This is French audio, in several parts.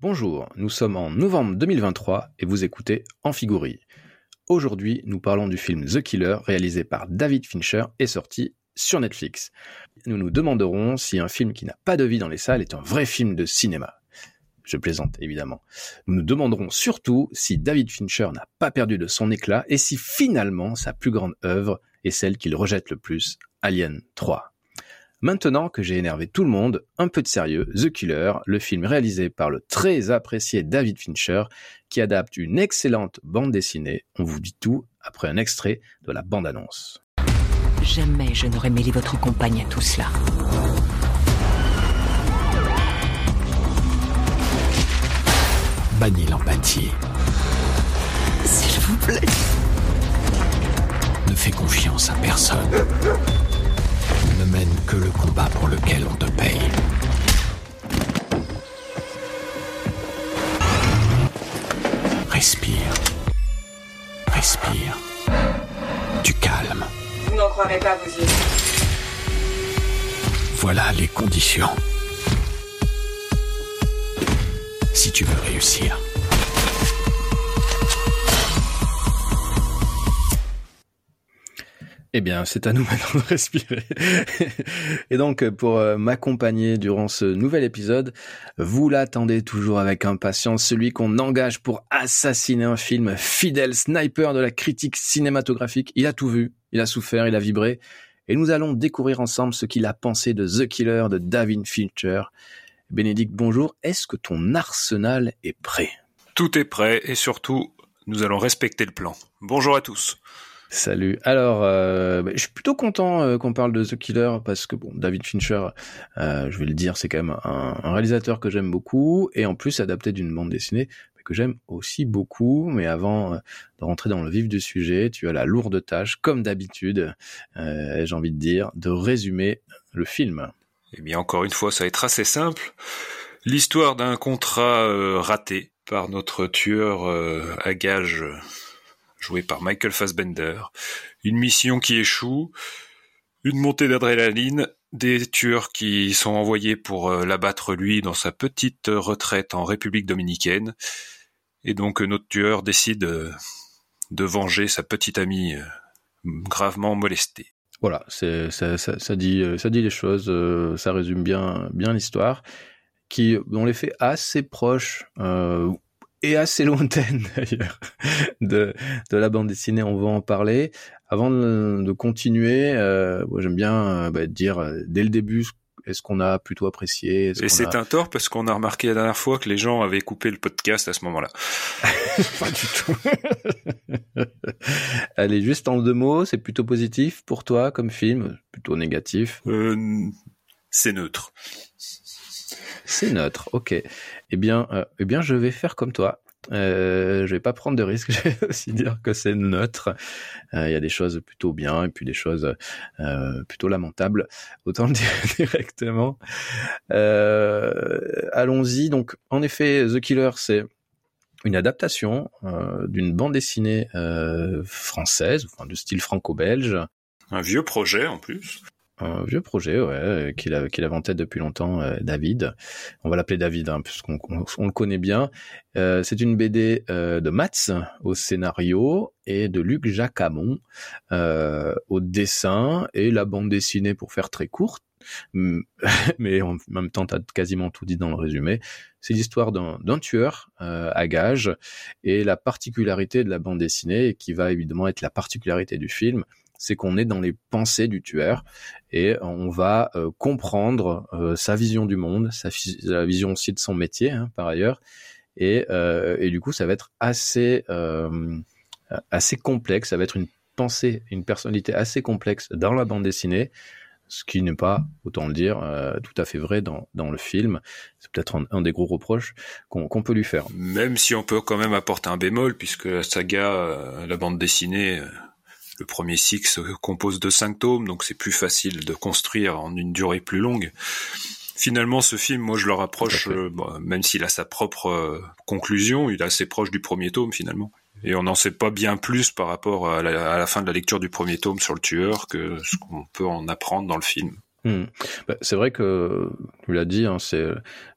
Bonjour, nous sommes en novembre 2023 et vous écoutez Amphigourie. Aujourd'hui, nous parlons du film The Killer réalisé par David Fincher et sorti sur Netflix. Nous nous demanderons si un film qui n'a pas de vie dans les salles est un vrai film de cinéma. Je plaisante, évidemment. Nous nous demanderons surtout si David Fincher n'a pas perdu de son éclat et si finalement sa plus grande œuvre est celle qu'il rejette le plus, Alien 3. Maintenant que j'ai énervé tout le monde, un peu de sérieux, The Killer, le film réalisé par le très apprécié David Fincher, qui adapte une excellente bande dessinée. On vous dit tout après un extrait de la bande-annonce. Jamais je n'aurais mêlé votre compagne à tout cela. Bannis l'empathie. S'il vous plaît. Ne fais confiance à personne. Ne mène que le combat pour lequel on te paye. Respire. Respire. Du calme. Vous n'en croirez pas vos yeux. Voilà les conditions. Si tu veux réussir. Eh bien, c'est à nous maintenant de respirer. Et donc, pour euh, m'accompagner durant ce nouvel épisode, vous l'attendez toujours avec impatience, celui qu'on engage pour assassiner un film, fidèle sniper de la critique cinématographique. Il a tout vu, il a souffert, il a vibré. Et nous allons découvrir ensemble ce qu'il a pensé de The Killer de David Fincher. Bénédicte, bonjour. Est-ce que ton arsenal est prêt? Tout est prêt et surtout, nous allons respecter le plan. Bonjour à tous. Salut. Alors, euh, bah, je suis plutôt content euh, qu'on parle de The Killer parce que bon, David Fincher, euh, je vais le dire, c'est quand même un, réalisateur que j'aime beaucoup et en plus adapté d'une bande dessinée que j'aime aussi beaucoup. Mais avant de rentrer dans le vif du sujet, tu as la lourde tâche, comme d'habitude, j'ai envie de dire, de résumer le film. Eh bien, encore une fois, ça va être assez simple. L'histoire d'un contrat raté par notre tueur à gages joué par Michael Fassbender. Une mission qui échoue, une montée d'adrénaline, des tueurs qui sont envoyés pour euh, l'abattre lui dans sa petite retraite en République dominicaine. Et donc notre tueur décide euh, de venger sa petite amie euh, gravement molestée. Voilà, ça, dit euh, les choses, euh, ça résume bien bien l'histoire, qui dont les faits assez proches euh, et assez lointaines d'ailleurs de de la bande dessinée. On va en parler. Avant de, de continuer, euh, moi, j'aime bien euh, bah, dire euh, dès le début est-ce qu'on a plutôt apprécié Et c'est a- un tort parce qu'on a remarqué la dernière fois que les gens avaient coupé le podcast à ce moment-là. pas du tout. Allez, juste en deux mots, c'est plutôt positif pour toi comme film, plutôt négatif? Euh, c'est neutre. C'est neutre, ok. Eh bien, euh, eh bien, je vais faire comme toi. Euh, je vais pas prendre de risques. Je vais aussi dire que c'est neutre. Euh, Il y a des choses plutôt bien et puis des choses euh, plutôt lamentables. Autant le dire directement. Allons-y. Donc, en effet, The Killer, c'est une adaptation d'une bande dessinée française, enfin de style franco-belge, Un vieux projet en plus. Un vieux projet, ouais, qu'il avait en tête depuis longtemps, euh, David. On va l'appeler David, hein, puisqu'on on, on le connaît bien. Euh, c'est une BD euh, de Mats au scénario et de Luc Jacamon euh, au dessin et la bande dessinée pour faire très courte. Mais en même temps, t'as quasiment tout dit dans le résumé. C'est l'histoire d'un tueur euh, à gages et la particularité de la bande dessinée, qui va évidemment être la particularité du film, c'est qu'on est dans les pensées du tueur et on va euh, comprendre euh, sa vision du monde, sa, la vision aussi de son métier hein, par ailleurs, et, euh, et du coup ça va être assez assez complexe, ça va être une pensée, une personnalité assez complexe dans la bande dessinée, ce qui n'est pas, autant le dire, tout à fait vrai dans, dans le film. C'est peut-être un, des gros reproches qu'on peut lui faire. Même si on peut quand même apporter un bémol, puisque la saga, la bande dessinée, le premier Six se compose de cinq tomes, donc c'est plus facile de construire en une durée plus longue. Finalement, ce film, moi, je le rapproche, euh, bon, même s'il a sa propre euh, conclusion, il est assez proche du premier tome finalement. Et on n'en sait pas bien plus par rapport à la, à la fin de la lecture du premier tome sur le tueur que ce qu'on peut en apprendre dans le film. Hmm. Bah, c'est vrai que tu l'as dit, hein, c'est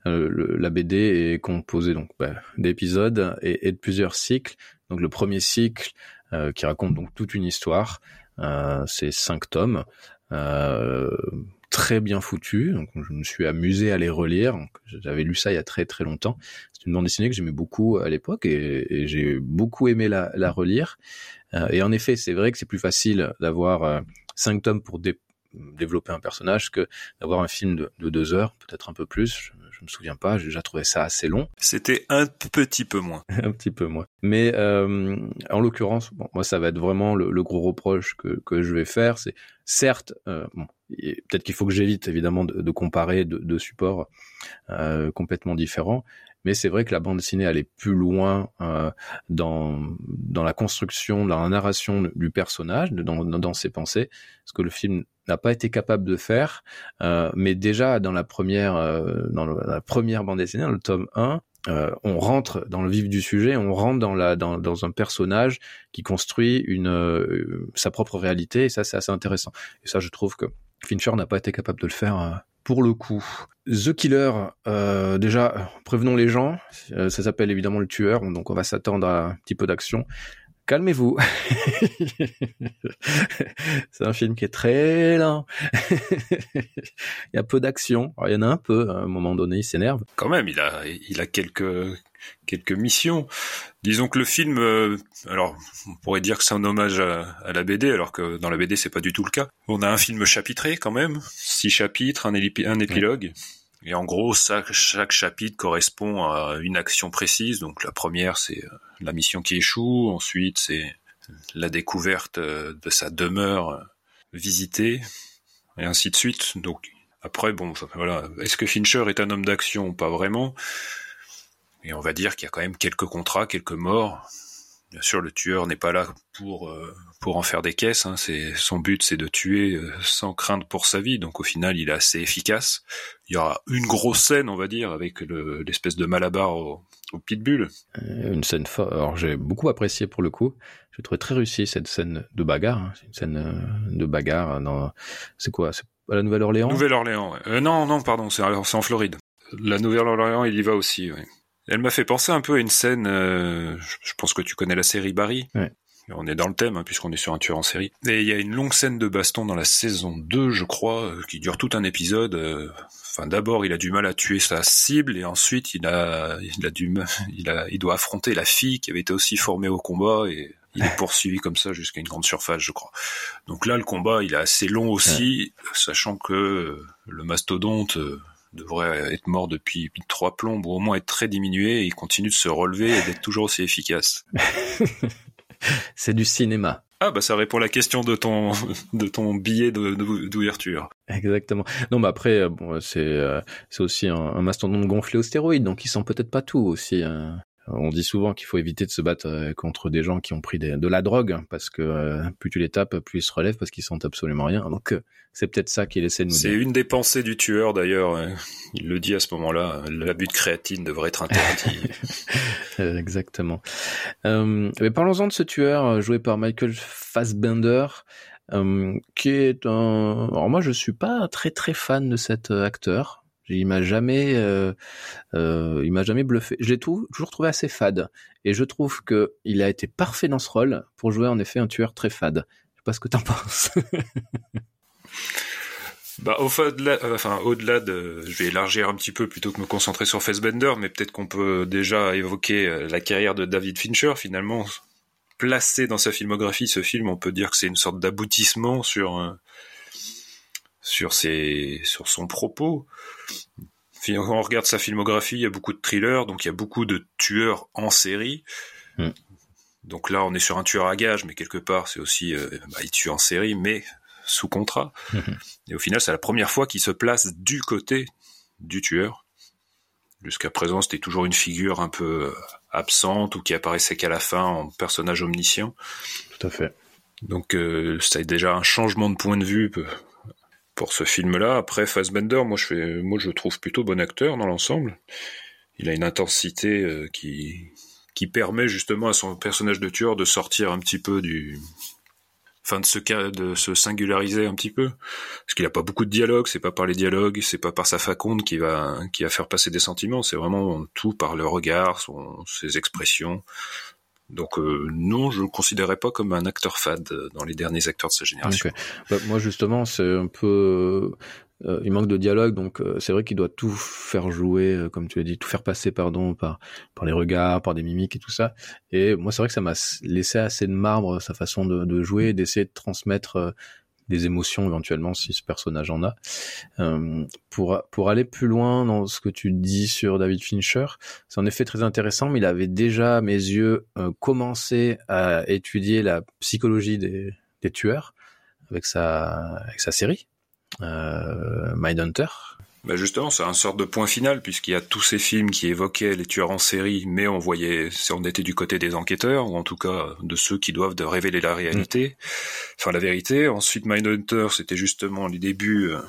euh, la BD est composée donc bah, d'épisodes et, et, de plusieurs cycles. Donc le premier cycle qui raconte donc toute une histoire, euh, c'est cinq tomes, euh, très bien foutus. Donc je me suis amusé à les relire. J'avais lu ça il y a très très longtemps. C'est une bande dessinée que j'aimais beaucoup à l'époque et, j'ai beaucoup aimé la, relire. Euh, et en effet, c'est vrai que c'est plus facile d'avoir cinq tomes pour développer un personnage que d'avoir un film de deux heures, peut-être un peu plus. Je, me souviens pas, j'ai déjà trouvé ça assez long. C'était un petit peu moins. un petit peu moins. Mais euh, en l'occurrence, bon, moi ça va être vraiment le, le, gros reproche que, que je vais faire. C'est certes, euh, bon, peut-être qu'il faut que j'évite évidemment de, de comparer deux de supports euh, complètement différents. Mais c'est vrai que la bande dessinée allait plus loin euh, dans dans la construction, dans la narration du personnage, dans, dans ses pensées, ce que le film n'a pas été capable de faire. Euh, mais déjà dans la première euh, dans, la première bande dessinée, dans le tome 1, euh, on rentre dans le vif du sujet, on rentre dans la dans, dans un personnage qui construit une euh, sa propre réalité et ça c'est assez intéressant. Et ça je trouve que Fincher n'a pas été capable de le faire euh, pour le coup. The Killer, euh, déjà, prévenons les gens, euh, ça s'appelle évidemment le tueur, donc on va s'attendre à un petit peu d'action. Calmez-vous. c'est un film qui est très lent. il y a peu d'action. Il y en a un peu. À un moment donné, il s'énerve. Quand même, il a, il a quelques, quelques missions. Disons que le film, euh, alors on pourrait dire que c'est un hommage à, à, la BD, alors que dans la BD c'est pas du tout le cas. On a un film chapitré quand même, six chapitres, un, un épilogue. Ouais. Et en gros, chaque chapitre correspond à une action précise. Donc la première, c'est la mission qui échoue. Ensuite, c'est la découverte de sa demeure visitée, et ainsi de suite. Donc après, bon, voilà. Est-ce que Fincher est un homme d'action Pas vraiment? Et on va dire qu'il y a quand même quelques contrats, quelques morts. Bien sûr, le tueur n'est pas là pour euh, pour en faire des caisses. Hein. C'est son but, c'est de tuer euh, sans crainte pour sa vie. Donc au final, il est assez efficace. Il y aura une grosse scène, on va dire, avec l'espèce de malabar au, au pitbull. Euh, une scène forte. Alors j'ai beaucoup apprécié pour le coup. J'ai trouvé très réussi cette scène de bagarre. Hein. C'est une scène euh, de bagarre dans. C'est quoi? C'est à la Nouvelle-Orléans? Nouvelle-Orléans. Ouais. Euh, non, non, pardon, c'est en Floride. La Nouvelle-Orléans, il y va aussi. Ouais. Elle m'a fait penser un peu à une scène. Euh, je pense que tu connais la série Barry. Ouais. On est dans le thème, hein, puisqu'on est sur un tueur en série. Et il y a une longue scène de baston dans la saison 2, je crois, qui dure tout un épisode. Enfin, d'abord, il a du mal à tuer sa cible, et ensuite, il a, il a du, il a, il doit affronter la fille qui avait été aussi formée au combat, et il est poursuivi comme ça jusqu'à une grande surface, je crois. Donc là, le combat, il est assez long aussi, ouais. sachant que le mastodonte devrait être mort depuis trois plombes, ou au moins être très diminué, et il continue de se relever et d'être toujours aussi efficace. c'est du cinéma. Ah bah ça répond à la question de ton de ton billet d'ouverture. Exactement. Non mais après bon c'est euh, c'est aussi un, un mastodonte gonflé aux stéroïdes donc ils sent peut-être pas tout aussi. Hein. On dit souvent qu'il faut éviter de se battre euh, contre des gens qui ont pris des, de la drogue parce que euh, plus tu les tapes, plus ils se relèvent parce qu'ils sentent absolument rien. Donc euh, c'est peut-être ça qu'il essaie de nous dire. C'est une des pensées du tueur d'ailleurs. Il le dit à ce moment-là. L'abus de créatine devrait être interdit. Exactement. Euh, mais parlons-en de ce tueur joué par Michael Fassbender. Euh, qui est un. Alors moi, je suis pas très très fan de cet acteur. Il m'a jamais, euh, euh, il m'a jamais bluffé. Je l'ai toujours trouvé assez fade, et je trouve que il a été parfait dans ce rôle pour jouer en effet un tueur très fade. Je sais pas ce que t'en penses. bah, au-delà, enfin, au-delà de, je vais élargir un petit peu plutôt que me concentrer sur Fassbender, mais peut-être qu'on peut déjà évoquer la carrière de David Fincher finalement. Placé dans sa filmographie, ce film, on peut dire que c'est une sorte d'aboutissement sur sur ses sur son propos. Quand on regarde sa filmographie, il y a beaucoup de thrillers, donc il y a beaucoup de tueurs en série. Mm. Donc là, on est sur un tueur à gage, mais quelque part, c'est aussi euh, bah, il tue en série, mais sous contrat. Mm -hmm. Et au final, c'est la première fois qu'il se place du côté du tueur. Jusqu'à présent, c'était toujours une figure un peu absente ou qui apparaissait qu'à la fin en personnage omniscient. Tout à fait. Donc, euh, ça a déjà un changement de point de vue pour ce film-là. Après, Fassbender, moi je, fais, trouve plutôt bon acteur dans l'ensemble. Il a une intensité euh, qui, permet justement à son personnage de tueur de sortir un petit peu du... enfin de se de se singulariser un petit peu parce qu'il a pas beaucoup de dialogue c'est pas par les dialogues c'est pas par sa faconde qui va qui va faire passer des sentiments c'est vraiment tout par le regard son, ses expressions donc euh, non je le considérais pas comme un acteur fade dans les derniers acteurs de sa génération bah, moi justement c'est un peu euh, il manque de dialogue, donc euh, c'est vrai qu'il doit tout faire jouer, euh, comme tu as dit, tout faire passer, pardon, par par les regards, par des mimiques et tout ça. Et moi, c'est vrai que ça m'a laissé assez de marbre sa façon de, de jouer, d'essayer de transmettre des émotions éventuellement si ce personnage en a. pour pour aller plus loin dans ce que tu dis sur David Fincher, c'est en effet très intéressant, mais il avait déjà à mes yeux commencé à étudier la psychologie des, des tueurs avec sa avec sa série euh, Mindhunter. Bah justement, c'est un sorte de point final puisqu'il y a tous ces films qui évoquaient les tueurs en série, mais on voyait, on était du côté des enquêteurs ou en tout cas de ceux qui doivent révéler la réalité, enfin la vérité. Ensuite, Mindhunter, c'était justement les débuts, euh,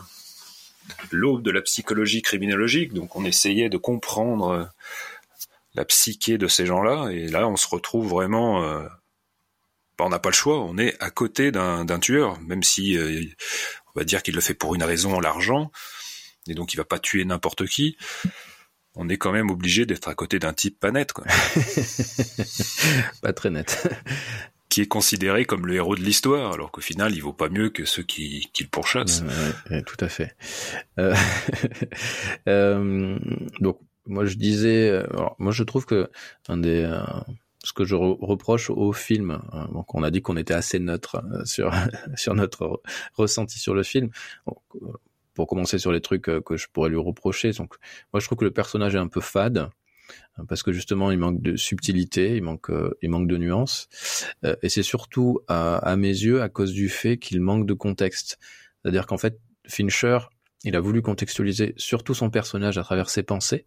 l'aube de la psychologie criminologique, donc on essayait de comprendre euh, la psyché de ces gens-là, et là on se retrouve vraiment euh, bah, on n'a pas le choix, on est à côté d'un tueur, même si euh, on va dire qu'il le fait pour une raison, l'argent, et donc il va pas tuer n'importe qui. On est quand même obligé d'être à côté d'un type pas net, quoi. pas très net. qui est considéré comme le héros de l'histoire, alors qu'au final, il vaut pas mieux que ceux qui, qui le pourchassent. tout à fait. Euh, euh, donc, moi, je disais, moi, je trouve que un des, ce que je reproche au film. Hein, donc on a dit qu'on était assez neutre euh, sur sur notre ressenti sur le film. Euh, pour commencer sur les trucs euh, que je pourrais lui reprocher, donc moi je trouve que le personnage est un peu fade hein, parce que justement il manque de subtilité, il manque il manque de nuances et c'est surtout à, mes yeux à cause du fait qu'il manque de contexte. C'est-à-dire qu'en fait Fincher il a voulu contextualiser surtout son personnage à travers ses pensées.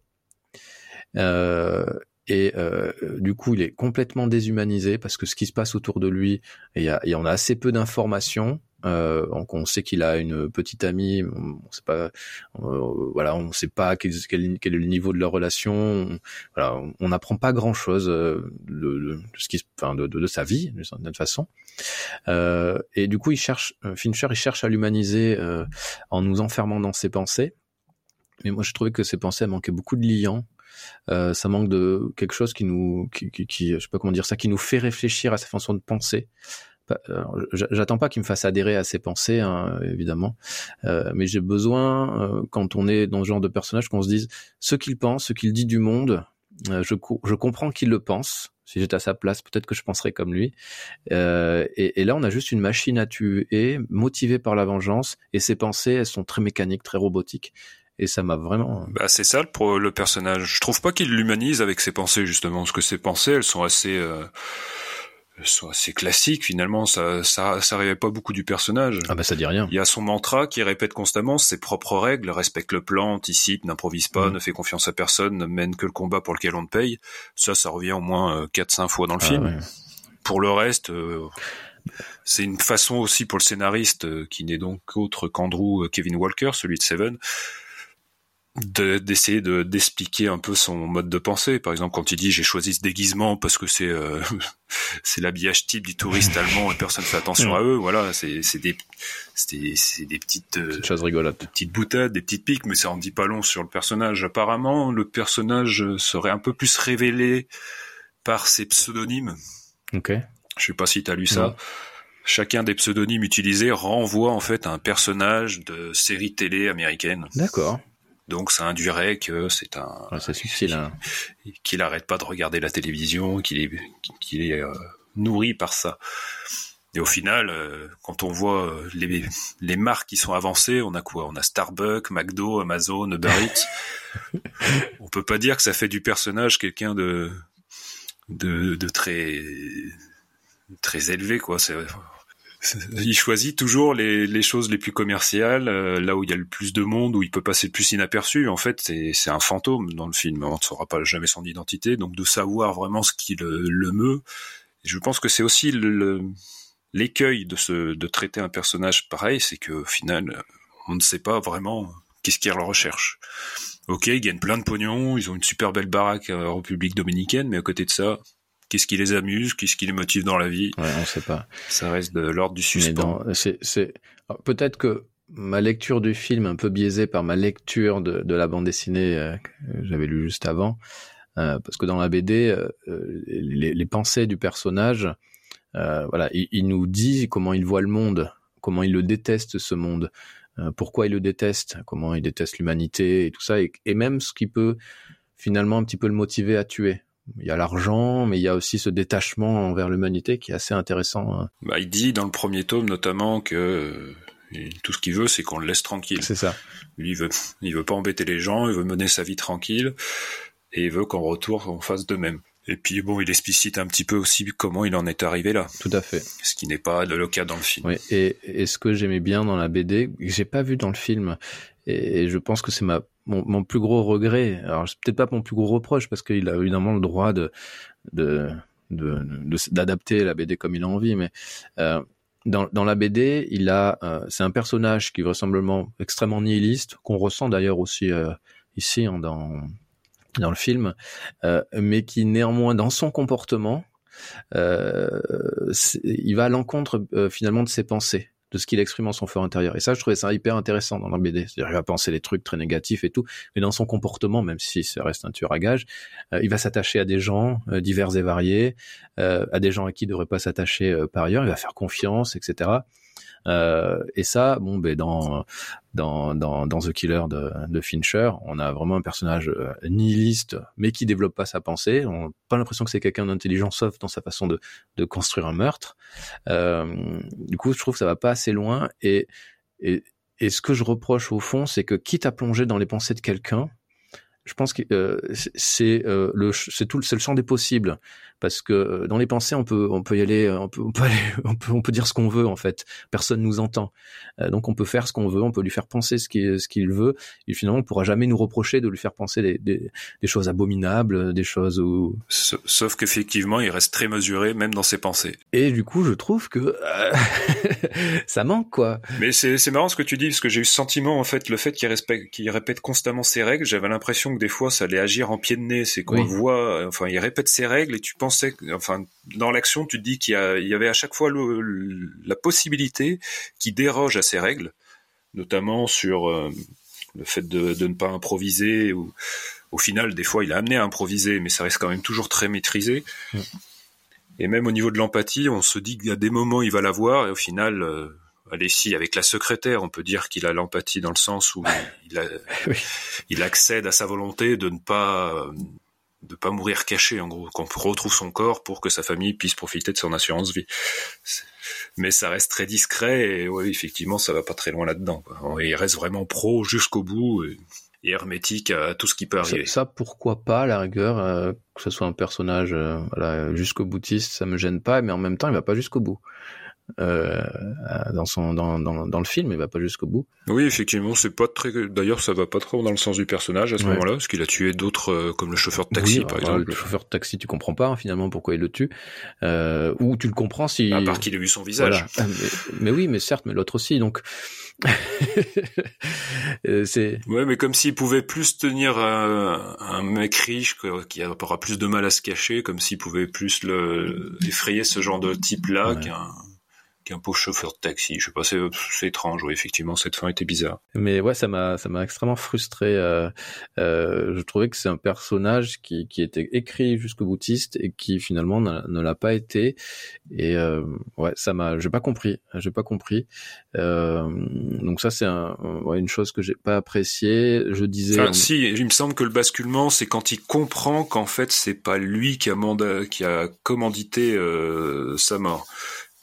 Euh, et euh, du coup il est complètement déshumanisé parce que ce qui se passe autour de lui, il y, a, y en a assez peu d'informations. Euh, donc on sait qu'il a une petite amie, on sait pas, euh, voilà, on sait pas quel, quel, est le niveau de leur relation. voilà, on n'apprend pas grand chose euh, de, ce qui, enfin, de, de, sa vie d'une certaine façon. Euh, et du coup, il cherche, Fincher, il cherche à l'humaniser en nous enfermant dans ses pensées. Mais moi, je trouvais que ses pensées manquaient beaucoup de liants euh, ça manque de quelque chose qui nous, qui, qui, je sais pas comment dire ça, qui nous fait réfléchir à sa façon de penser. Euh, j'attends pas qu'il me fasse adhérer à ses pensées, hein, évidemment, euh, mais j'ai besoin, euh, quand on est dans ce genre de personnage, qu'on se dise ce qu'il pense, ce qu'il dit du monde. je, je comprends qu'il le pense. Si j'étais à sa place, peut-être que je penserais comme lui. Et, et, là, on a juste une machine à tuer, motivée par la vengeance, et ses pensées, elles sont très mécaniques, très robotiques et ça m'a vraiment. Bah c'est ça pour le personnage. Je trouve pas qu'il l'humanise avec ses pensées justement, parce que ses pensées elles sont assez, euh, sont assez classiques finalement. Ça, ça, ça révèle pas beaucoup du personnage. Ah bah ça dit rien. Il y a son mantra qui répète constamment ses propres règles, respecte le plan, anticipe, n'improvise pas, mm. ne fait confiance à personne, ne mène que le combat pour lequel on te paye. Ça, ça revient au moins euh, quatre, cinq fois dans le ah film. Pour le reste. Euh, c'est une façon aussi pour le scénariste, qui n'est donc autre qu'Andrew Kevin Walker, celui de Seven, d'essayer de d'expliquer un peu son mode de pensée. Par exemple, quand il dit j'ai choisi ce déguisement parce que c'est euh, c'est l'habillage type du touriste allemand et personne fait attention à eux. Voilà, c'est c'est des c'est des petites euh, choses rigolotes, des petites boutades, des petites piques, mais ça en dit pas long sur le personnage. Apparemment, le personnage serait un peu plus révélé par ses pseudonymes. Ok. Je sais pas si tu as lu ça. chacun des pseudonymes utilisés renvoie en fait à un personnage de série télé américaine. D'accord. Donc ça induirait que c'est un hein. qu'il arrête pas de regarder la télévision, qu'il est qu'il est euh, nourri par ça. Et au final, euh, quand on voit euh, les, les marques qui sont avancées, on a quoi? On a Starbucks, McDo, Amazon, Uber Eats. on peut pas dire que ça fait du personnage quelqu'un de, de de très très élevé quoi. C'est il choisit toujours les, choses les plus commerciales, euh, là où il y a le plus de monde, où il peut passer le plus inaperçu. En fait, c'est un fantôme dans le film. On ne saura pas jamais son identité, donc de savoir vraiment ce qui le, meut. Et je pense que c'est aussi l'écueil de, traiter un personnage pareil, c'est qu'au final, on ne sait pas vraiment qu'est-ce qu'il recherche. Ok, ils gagnent plein de pognon, ils ont une super belle baraque en République dominicaine, mais à côté de ça, qu'est-ce qui les amuse, qu'est-ce qui les motive dans la vie. Ouais, on sait pas. Ça reste de l'ordre du suspens. c'est, peut-être que ma lecture du film, un peu biaisée par ma lecture de, de la bande dessinée euh, que j'avais lu juste avant, euh, parce que dans la BD, euh, les, les pensées du personnage, voilà, il, il nous dit comment il voit le monde, comment il le déteste ce monde, pourquoi il le déteste, comment il déteste l'humanité et tout ça, et, et même ce qui peut finalement un petit peu le motiver à tuer. Il y a l'argent, mais il y a aussi ce détachement envers l'humanité qui est assez intéressant. hein. Bah, il dit dans le premier tome notamment que euh, tout ce qu'il veut, c'est qu'on le laisse tranquille. C'est ça. Lui, il veut, il veut pas embêter les gens, il veut mener sa vie tranquille, et il veut qu'en retour, on fasse de même. Et puis bon, il explicite un petit peu aussi comment il en est arrivé là, Tout à fait. ce qui n'est pas le cas dans le film. Oui, et, et ce que j'aimais bien dans la BD, que j'ai pas vu dans le film, et, et je pense que c'est ma mon, plus gros regret. Alors c'est peut-être pas mon plus gros reproche parce qu'il a évidemment le droit de d'adapter la BD comme il a envie, mais euh, dans, dans la BD, il a euh, c'est un personnage qui est vraisemblablement extrêmement nihiliste, qu'on ressent d'ailleurs aussi euh, ici hein, dans dans le film, mais qui néanmoins dans son comportement il va à l'encontre finalement de ses pensées, de ce qu'il exprime en son fort intérieur. Et ça, je trouvais ça hyper intéressant dans la BD. C'est-à-dire, il va penser des trucs très négatifs et tout, mais dans son comportement, même si ça reste un tueur à gages, euh, il va s'attacher à des gens euh, divers et variés, euh, à des gens à qui il ne devrait pas s'attacher par ailleurs. Il va faire confiance, etc. Euh, et ça, bon, ben dans dans dans, dans The Killer de, de Fincher, on a vraiment un personnage euh, nihiliste, mais qui développe pas sa pensée. On n'a pas l'impression que c'est quelqu'un d'intelligent, sauf dans sa façon de de construire un meurtre. Euh, du coup, je trouve que ça va pas assez loin. Et et et ce que je reproche au fond, c'est que quitte à plonger dans les pensées de quelqu'un, je pense que euh, c'est- euh, le c'est tout le- le champ des possibles parce que euh, dans les pensées on peut on peut y aller euh, on peut on peut aller on peut on peut dire ce qu'on veut en fait personne nous entend Euh, donc on peut faire ce qu'on veut on peut lui faire penser ce qu'il ce qu'il veut et finalement on pourra jamais nous reprocher de lui faire penser des des, des choses abominables des choses où Sa- Sauf qu'effectivement, il reste très mesuré, même dans ses pensées. et du coup je trouve que ça manque quoi Mais c'est c'est marrant ce que tu dis, parce que j'ai eu ce sentiment, en fait, le fait qu'il respecte- qu'il répète constamment ses règles, j'avais l'impression que des fois, ça allait agir en pied de nez. C'est qu'on Oui. voit, enfin, il répète ses règles et tu pensais, enfin, dans l'action, tu te dis qu'il y, avait à chaque fois le- le- la possibilité qu'il déroge à ses règles, notamment sur euh, le fait de, de ne pas improviser ou au final, des fois, il a amené à improviser, mais ça reste quand même toujours très maîtrisé. Mm. Et même au niveau de l'empathie, on se dit qu'il y a des moments, il va l'avoir, et au final, euh, allez, si, avec la secrétaire, on peut dire qu'il a l'empathie dans le sens où il, a- Oui. il accède à sa volonté de ne pas, euh, de pas mourir caché, en gros, qu'on retrouve son corps pour que sa famille puisse profiter de son assurance vie. Mais ça reste très discret, et oui, effectivement, ça va pas très loin là-dedans. quoi. Il reste vraiment pro jusqu'au bout, et, et hermétique à tout ce qui peut ça, arriver. ça, pourquoi pas à la rigueur euh, que ce soit un personnage euh, voilà, jusqu'au boutiste ça me gêne pas mais en même temps il va pas jusqu'au bout euh, dans son dans, dans dans le film il va pas jusqu'au bout Oui, effectivement, c'est pas très. D'ailleurs, ça va pas trop dans le sens du personnage à ce Ouais. moment-là, parce qu'il a tué d'autres, euh, comme le chauffeur de taxi, Oui, par alors, exemple. Le chauffeur de taxi, tu comprends pas hein, finalement pourquoi il le tue, euh, ou tu le comprends si. À part qu'il ait vu son visage. Voilà. Ah, Mais, mais oui, mais certes, mais l'autre aussi, donc. Euh, c'est. Ouais, mais comme s'il pouvait plus tenir un, un mec riche qui aura plus de mal à se cacher, comme s'il pouvait plus le effrayer ce genre de type-là Ouais. qu'un qu'un pauvre chauffeur de taxi. Je sais pas, c'est étrange. Oui, effectivement, cette fin était bizarre. Mais ouais, ça m'a, ça m'a extrêmement frustré. Euh, euh, je trouvais que c'est un personnage qui, qui était écrit jusqu'au boutiste et qui finalement n'a- ne l'a pas été. Et euh, ouais, ça m'a, j'ai pas compris, j'ai pas compris. Euh, donc ça, c'est un, ouais, une chose que j'ai pas appréciée. Je disais. Enfin, si, il me semble que le basculement, c'est quand il comprend qu'en fait, c'est pas lui qui a mandat, qui a commandité euh, sa mort,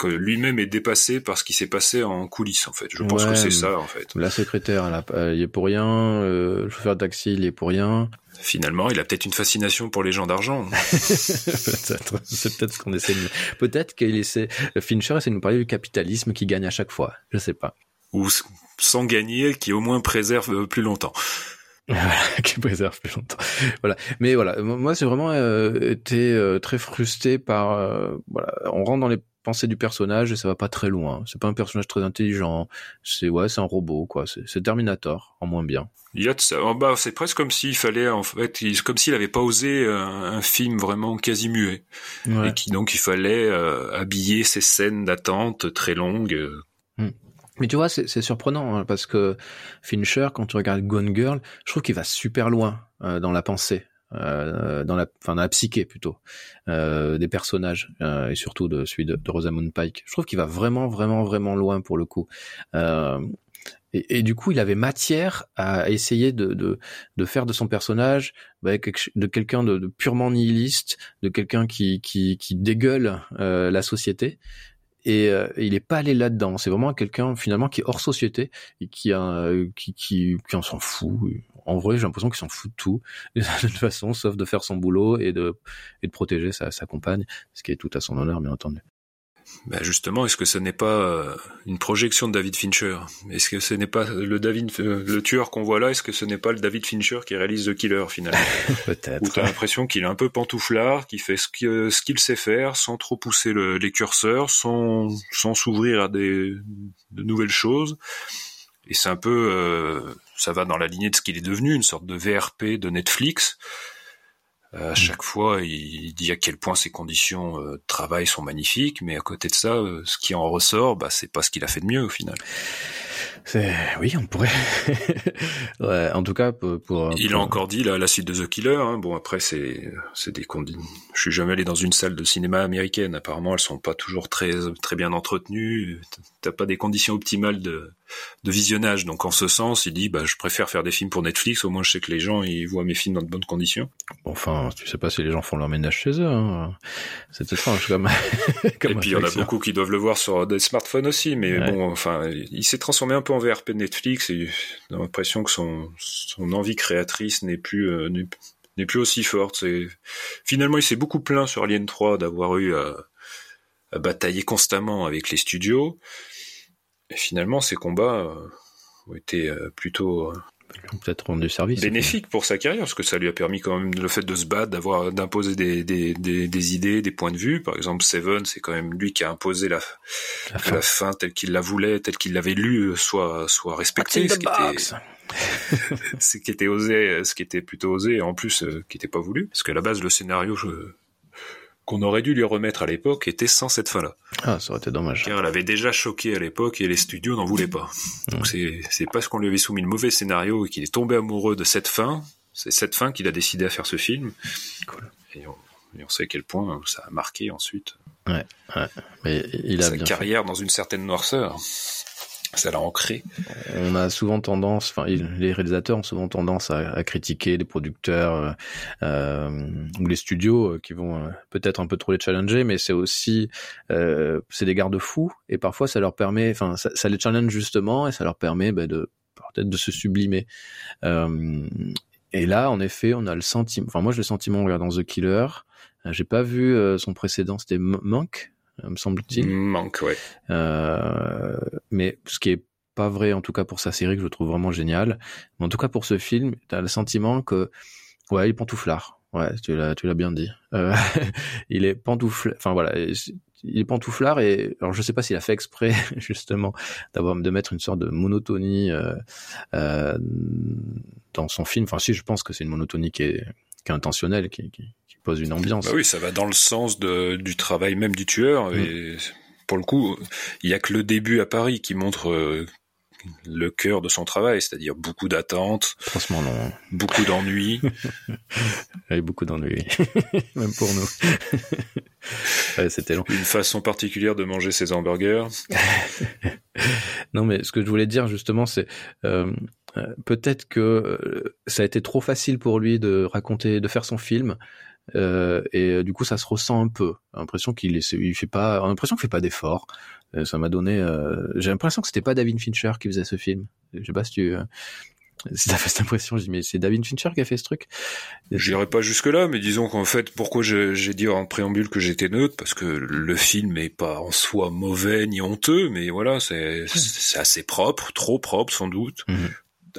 que lui-même est dépassé par ce qui s'est passé en coulisses. En fait, je pense Ouais, que c'est ça, en fait. La secrétaire, elle, a- elle y est pour rien. Euh, le chauffeur de taxi, il y est pour rien. Finalement, il a peut-être une fascination pour les gens d'argent. peut-être, c'est peut-être ce qu'on essaie de... Peut-être qu'il essaie... Fincher essaie de nous parler du capitalisme qui gagne à chaque fois. Je sais pas. ou sans gagner, qui au moins préserve plus longtemps. qui préserve plus longtemps. Voilà. Mais voilà, mo- moi, c'est vraiment euh, été euh, très frustré par... euh, voilà, on rentre dans les pensée du personnage et ça va pas très loin. C'est pas un personnage très intelligent. C'est ouais, c'est un robot quoi. C'est Terminator en moins bien. Il y a de ça. Oh, bah, c'est presque comme s'il fallait en fait, comme s'il avait pas osé un, film vraiment quasi muet et qui donc il fallait euh, habiller ces scènes d'attente très longues. Hmm. Mais tu vois, c'est surprenant hein, parce que Fincher, quand tu regardes Gone Girl, je trouve qu'il va super loin euh, dans la pensée. Euh, dans la, dans la psyché plutôt euh, des personnages euh, et surtout de celui de, Rosamund Pike. Je trouve qu'il va vraiment, vraiment, vraiment loin pour le coup. Euh, et, du coup, il avait matière à essayer de, de, faire de son personnage bah, de quelqu'un de, purement nihiliste, de quelqu'un qui, qui, dégueule la société. Et, il est pas allé là-dedans. C'est vraiment quelqu'un finalement qui est hors société et qui, qui, qui, qui en s'en fout en vrai, j'ai l'impression qu'il s'en fout de tout, de toute façon, sauf de faire son boulot et de, et de protéger sa, sa compagne, ce qui est tout à son honneur, bien entendu. Ben justement, est-ce que ce n'est pas euh, une projection de David Fincher? Est-ce que ce n'est pas le David, euh, le tueur qu'on voit là Est-ce que ce n'est pas le David Fincher qui réalise The Killer finalement? Peut-être. Ou t'as l'impression qu'il est un peu pantouflard, qui fait ce qu'il sait faire, sans trop pousser le, les curseurs, sans sans s'ouvrir à des de nouvelles choses. Et c'est un peu, euh, ça va dans la lignée de ce qu'il est devenu, une sorte de VRP de Netflix. Euh, à mm. chaque fois, il dit à quel point ses conditions euh, de travail sont magnifiques, mais à côté de ça, ce qui en ressort, bah, c'est pas ce qu'il a fait de mieux au final. C'est oui, on pourrait. ouais, en tout cas pour. Il a encore dit là la suite de The Killer. Hein. Bon après c'est c'est des conditions. Je suis jamais allé dans une salle de cinéma américaine. Apparemment elles sont pas toujours très très bien entretenues. T'as pas des conditions optimales de de visionnage. Donc en ce sens, il dit bah je préfère faire des films pour Netflix. Au moins je sais que les gens ils voient mes films dans de bonnes conditions. Enfin, tu sais pas si les gens font leur ménage chez eux. Hein. C'est étrange comme. comme Et puis il y en a beaucoup qui doivent le voir sur des smartphones aussi. Mais bon, enfin, il s'est transformé un peu en VRP de Netflix et j'ai l'impression que son envie créatrice n'est plus euh, aussi forte. Finalement il s'est beaucoup plaint sur Alien 3 d'avoir eu à, à batailler constamment avec les studios. Et finalement, ces combats euh, ont été euh, plutôt peut-être rendu service bénéfique pour sa carrière parce que ça lui a permis quand même le fait de se battre d'avoir d'imposer des, des, des, des, idées des points de vue. Par exemple Seven c'est quand même lui qui a imposé la la fin, la fin telle qu'il la voulait telle qu'il l'avait lu soit soit respectée ce qui, était, ce qui était osé ce qui était plutôt osé et en plus qui était pas voulu. Parce qu'à la base le scénario je, qu'on aurait dû lui remettre à l'époque était sans cette fin-là. Ah, ça aurait été dommage. Car elle avait déjà choqué à l'époque et les studios n'en voulaient pas. Donc c'est c'est parce qu'on lui avait soumis le mauvais scénario et qu'il est tombé amoureux de cette fin, c'est cette fin qu'il a décidé à faire ce film. Cool. Et on, et on sait à quel point ça a marqué ensuite. Ouais, ouais. Mais il a sa carrière dans une certaine noirceur ça l'a ancré. On a souvent tendance, enfin les réalisateurs ont souvent tendance à, critiquer les producteurs euh, euh ou les studios euh, qui vont euh, peut-être un peu trop les challenger, mais c'est aussi euh, c'est des garde-fous et parfois ça leur permet, enfin ça, les challenge justement et ça leur permet bah, de peut-être de se sublimer. et là, en effet, on a le sentiment, enfin moi j'ai le sentiment en regardant The Killer, j'ai pas vu son précédent, c'était Monk euh, me semble-t-il. Manque, ouais. Euh, mais ce qui est pas vrai, en tout cas pour sa série, que je trouve vraiment génial. Mais en tout cas pour ce film, t'as le sentiment que, ouais, il est pantouflard. Ouais, tu l'as, tu l'as bien dit. Euh, il est pantouflard. Enfin voilà, il est pantouflard et alors je sais pas s'il a fait exprès justement d'avoir de mettre une sorte de monotonie euh, euh, dans son film. Enfin si, je pense que c'est une monotonie qui est, qui est intentionnelle, qui, qui, pose une ambiance. Bah oui, ça va dans le sens de, du travail même du tueur. Mm. Et pour le coup, il y a que le début à Paris qui montre euh, le cœur de son travail, c'est-à-dire beaucoup d'attentes, franchement non, beaucoup d'ennuis, et beaucoup d'ennuis, même pour nous. ouais, c'était long. Une façon particulière de manger ses hamburgers. non, mais ce que je voulais dire justement, c'est euh, euh peut-être que ça a été trop facile pour lui de raconter, de faire son film euh, et euh, du coup, ça se ressent un peu. L'impression qu'il il fait pas, l'impression qu'il fait pas d'effort. Euh, ça m'a donné. Euh, j'ai l'impression que c'était pas David Fincher qui faisait ce film. Je sais pas si tu. Si t'as fait cette impression, je dis mais c'est David Fincher qui a fait ce truc. J'irai pas jusque là, mais disons qu'en fait, pourquoi j'ai dit en préambule que j'étais neutre, parce que le film est pas en soi mauvais ni honteux, mais voilà, c'est assez propre, trop propre sans doute. Mhm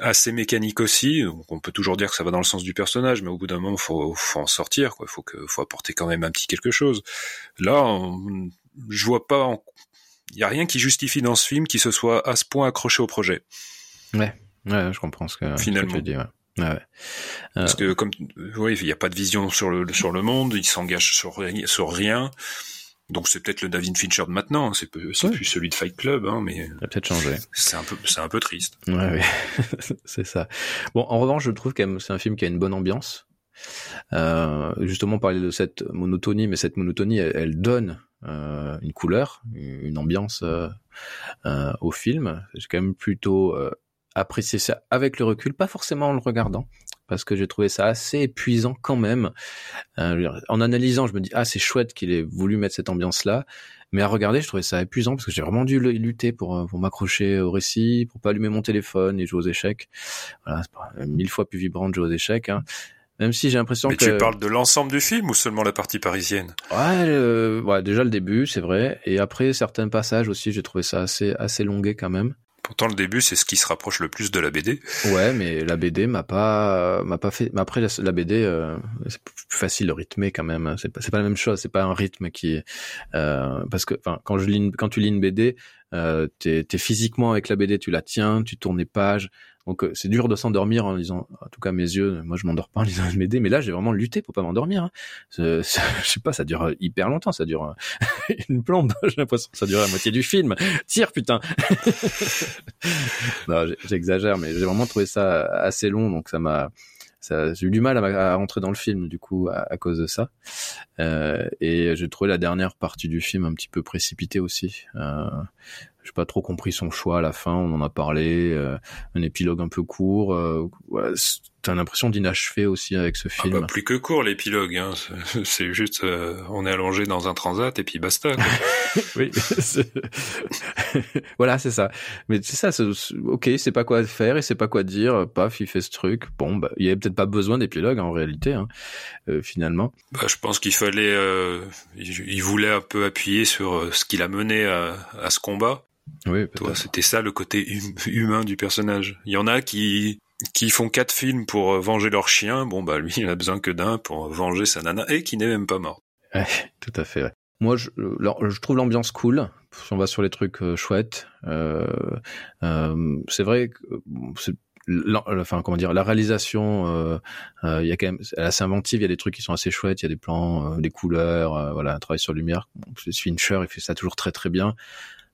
assez mécanique aussi. Donc on peut toujours dire que ça va dans le sens du personnage, mais au bout d'un moment, faut, faut en sortir. Quoi. Faut que, faut apporter quand même un petit quelque chose. Là, je vois pas, il y a rien qui justifie dans ce film qui se soit à ce point accroché au projet. Ouais, ouais, je comprends ce que, Finalement. ce que tu dis. Ouais. Ouais, ouais. Parce que comme, oui, il n'y a pas de vision sur le sur le monde, il s'engage sur rien. Donc c'est peut-être le David Fincher de maintenant, c'est peu- c'est Ouais. plus celui de Fight Club, hein, mais Ça a peut-être changé. c'est un peu c'est un peu triste. Ouais, ouais. c'est ça. Bon, en revanche, je trouve que c'est un film qui a une bonne ambiance. Euh, justement, parler de cette monotonie, mais cette monotonie, elle, elle donne euh, une couleur, une ambiance euh, euh, au film. J'ai quand même plutôt euh, apprécié ça avec le recul, pas forcément en le regardant, parce que j'ai trouvé ça assez épuisant quand même. Euh, en analysant, je me dis ah c'est chouette qu'il ait voulu mettre cette ambiance-là, mais à regarder, je trouvais ça épuisant parce que j'ai vraiment dû lutter pour euh, pour m'accrocher au récit, pour pas allumer mon téléphone et jouer aux échecs. Voilà, c'est pas mille fois plus vibrant de jouer aux échecs. Hein. Même si j'ai l'impression Mais que tu parles de l'ensemble du film ou seulement la partie parisienne? Ouais, euh, ouais, déjà le début, c'est vrai, et après certains passages aussi, j'ai trouvé ça assez assez longué quand même. Pourtant, le début, c'est ce qui se rapproche le plus de la BD. Ouais, mais la BD m'a pas m'a pas fait. Mais après la, BD, euh, c'est plus facile de rythmer quand même. hein. C'est pas c'est pas la même chose. C'est pas un rythme qui euh, parce que quand je lis quand tu lis une BD, euh, t'es t'es physiquement avec la BD, tu la tiens, tu tournes les pages. Donc euh, c'est dur de s'endormir en lisant. En tout cas mes yeux, moi je m'endors pas en lisant une BD, mais là j'ai vraiment lutté pour pas m'endormir. Hein. Je sais pas, ça dure hyper longtemps. Ça dure euh, une plombe. J'ai l'impression que ça dure la moitié du film. Tire putain. non, j'exagère, mais j'ai vraiment trouvé ça assez long, donc ça m'a, j'ai eu du mal à, à rentrer dans le film du coup à, cause de ça. Euh, et j'ai trouvé la dernière partie du film un petit peu précipitée aussi. Euh, j'ai pas trop compris son choix à la fin. On en a parlé, euh, un épilogue un peu court. Euh, ouais, c'est- t'as l'impression d'inachevé aussi avec ce Ah film. bah, plus que court l'épilogue. Hein. C'est- C'est juste, euh, on est allongé dans un transat et puis basta. quoi. oui. c'est- voilà, c'est ça. Mais c'est ça. c'est- c'est- ok, c'est pas quoi faire, il sait pas quoi dire. Paf, il fait ce truc. Bon, bah, il y avait peut-être pas besoin d'épilogue en réalité, hein, euh, finalement. Bah, je pense qu'il fallait, euh, il, il voulait un peu appuyer sur euh, ce qu'il a mené à, à ce combat. Oui, Toi. C'était ça le côté hum- humain du personnage. Il y en a qui qui font quatre films pour euh, venger leur chien. Bon bah lui, il a besoin que d'un pour venger sa nana et qui n'est même pas mort. Ouais, tout à fait. ouais. Moi, je, alors, je trouve l'ambiance cool. On va sur les trucs euh, chouettes, euh, euh, c'est vrai que enfin comment dire la réalisation euh, euh, il y a quand même elle est assez inventive il y a des trucs qui sont assez chouettes il y a des plans euh, des couleurs euh, voilà un travail sur lumière Bon, Fincher il fait ça toujours très très bien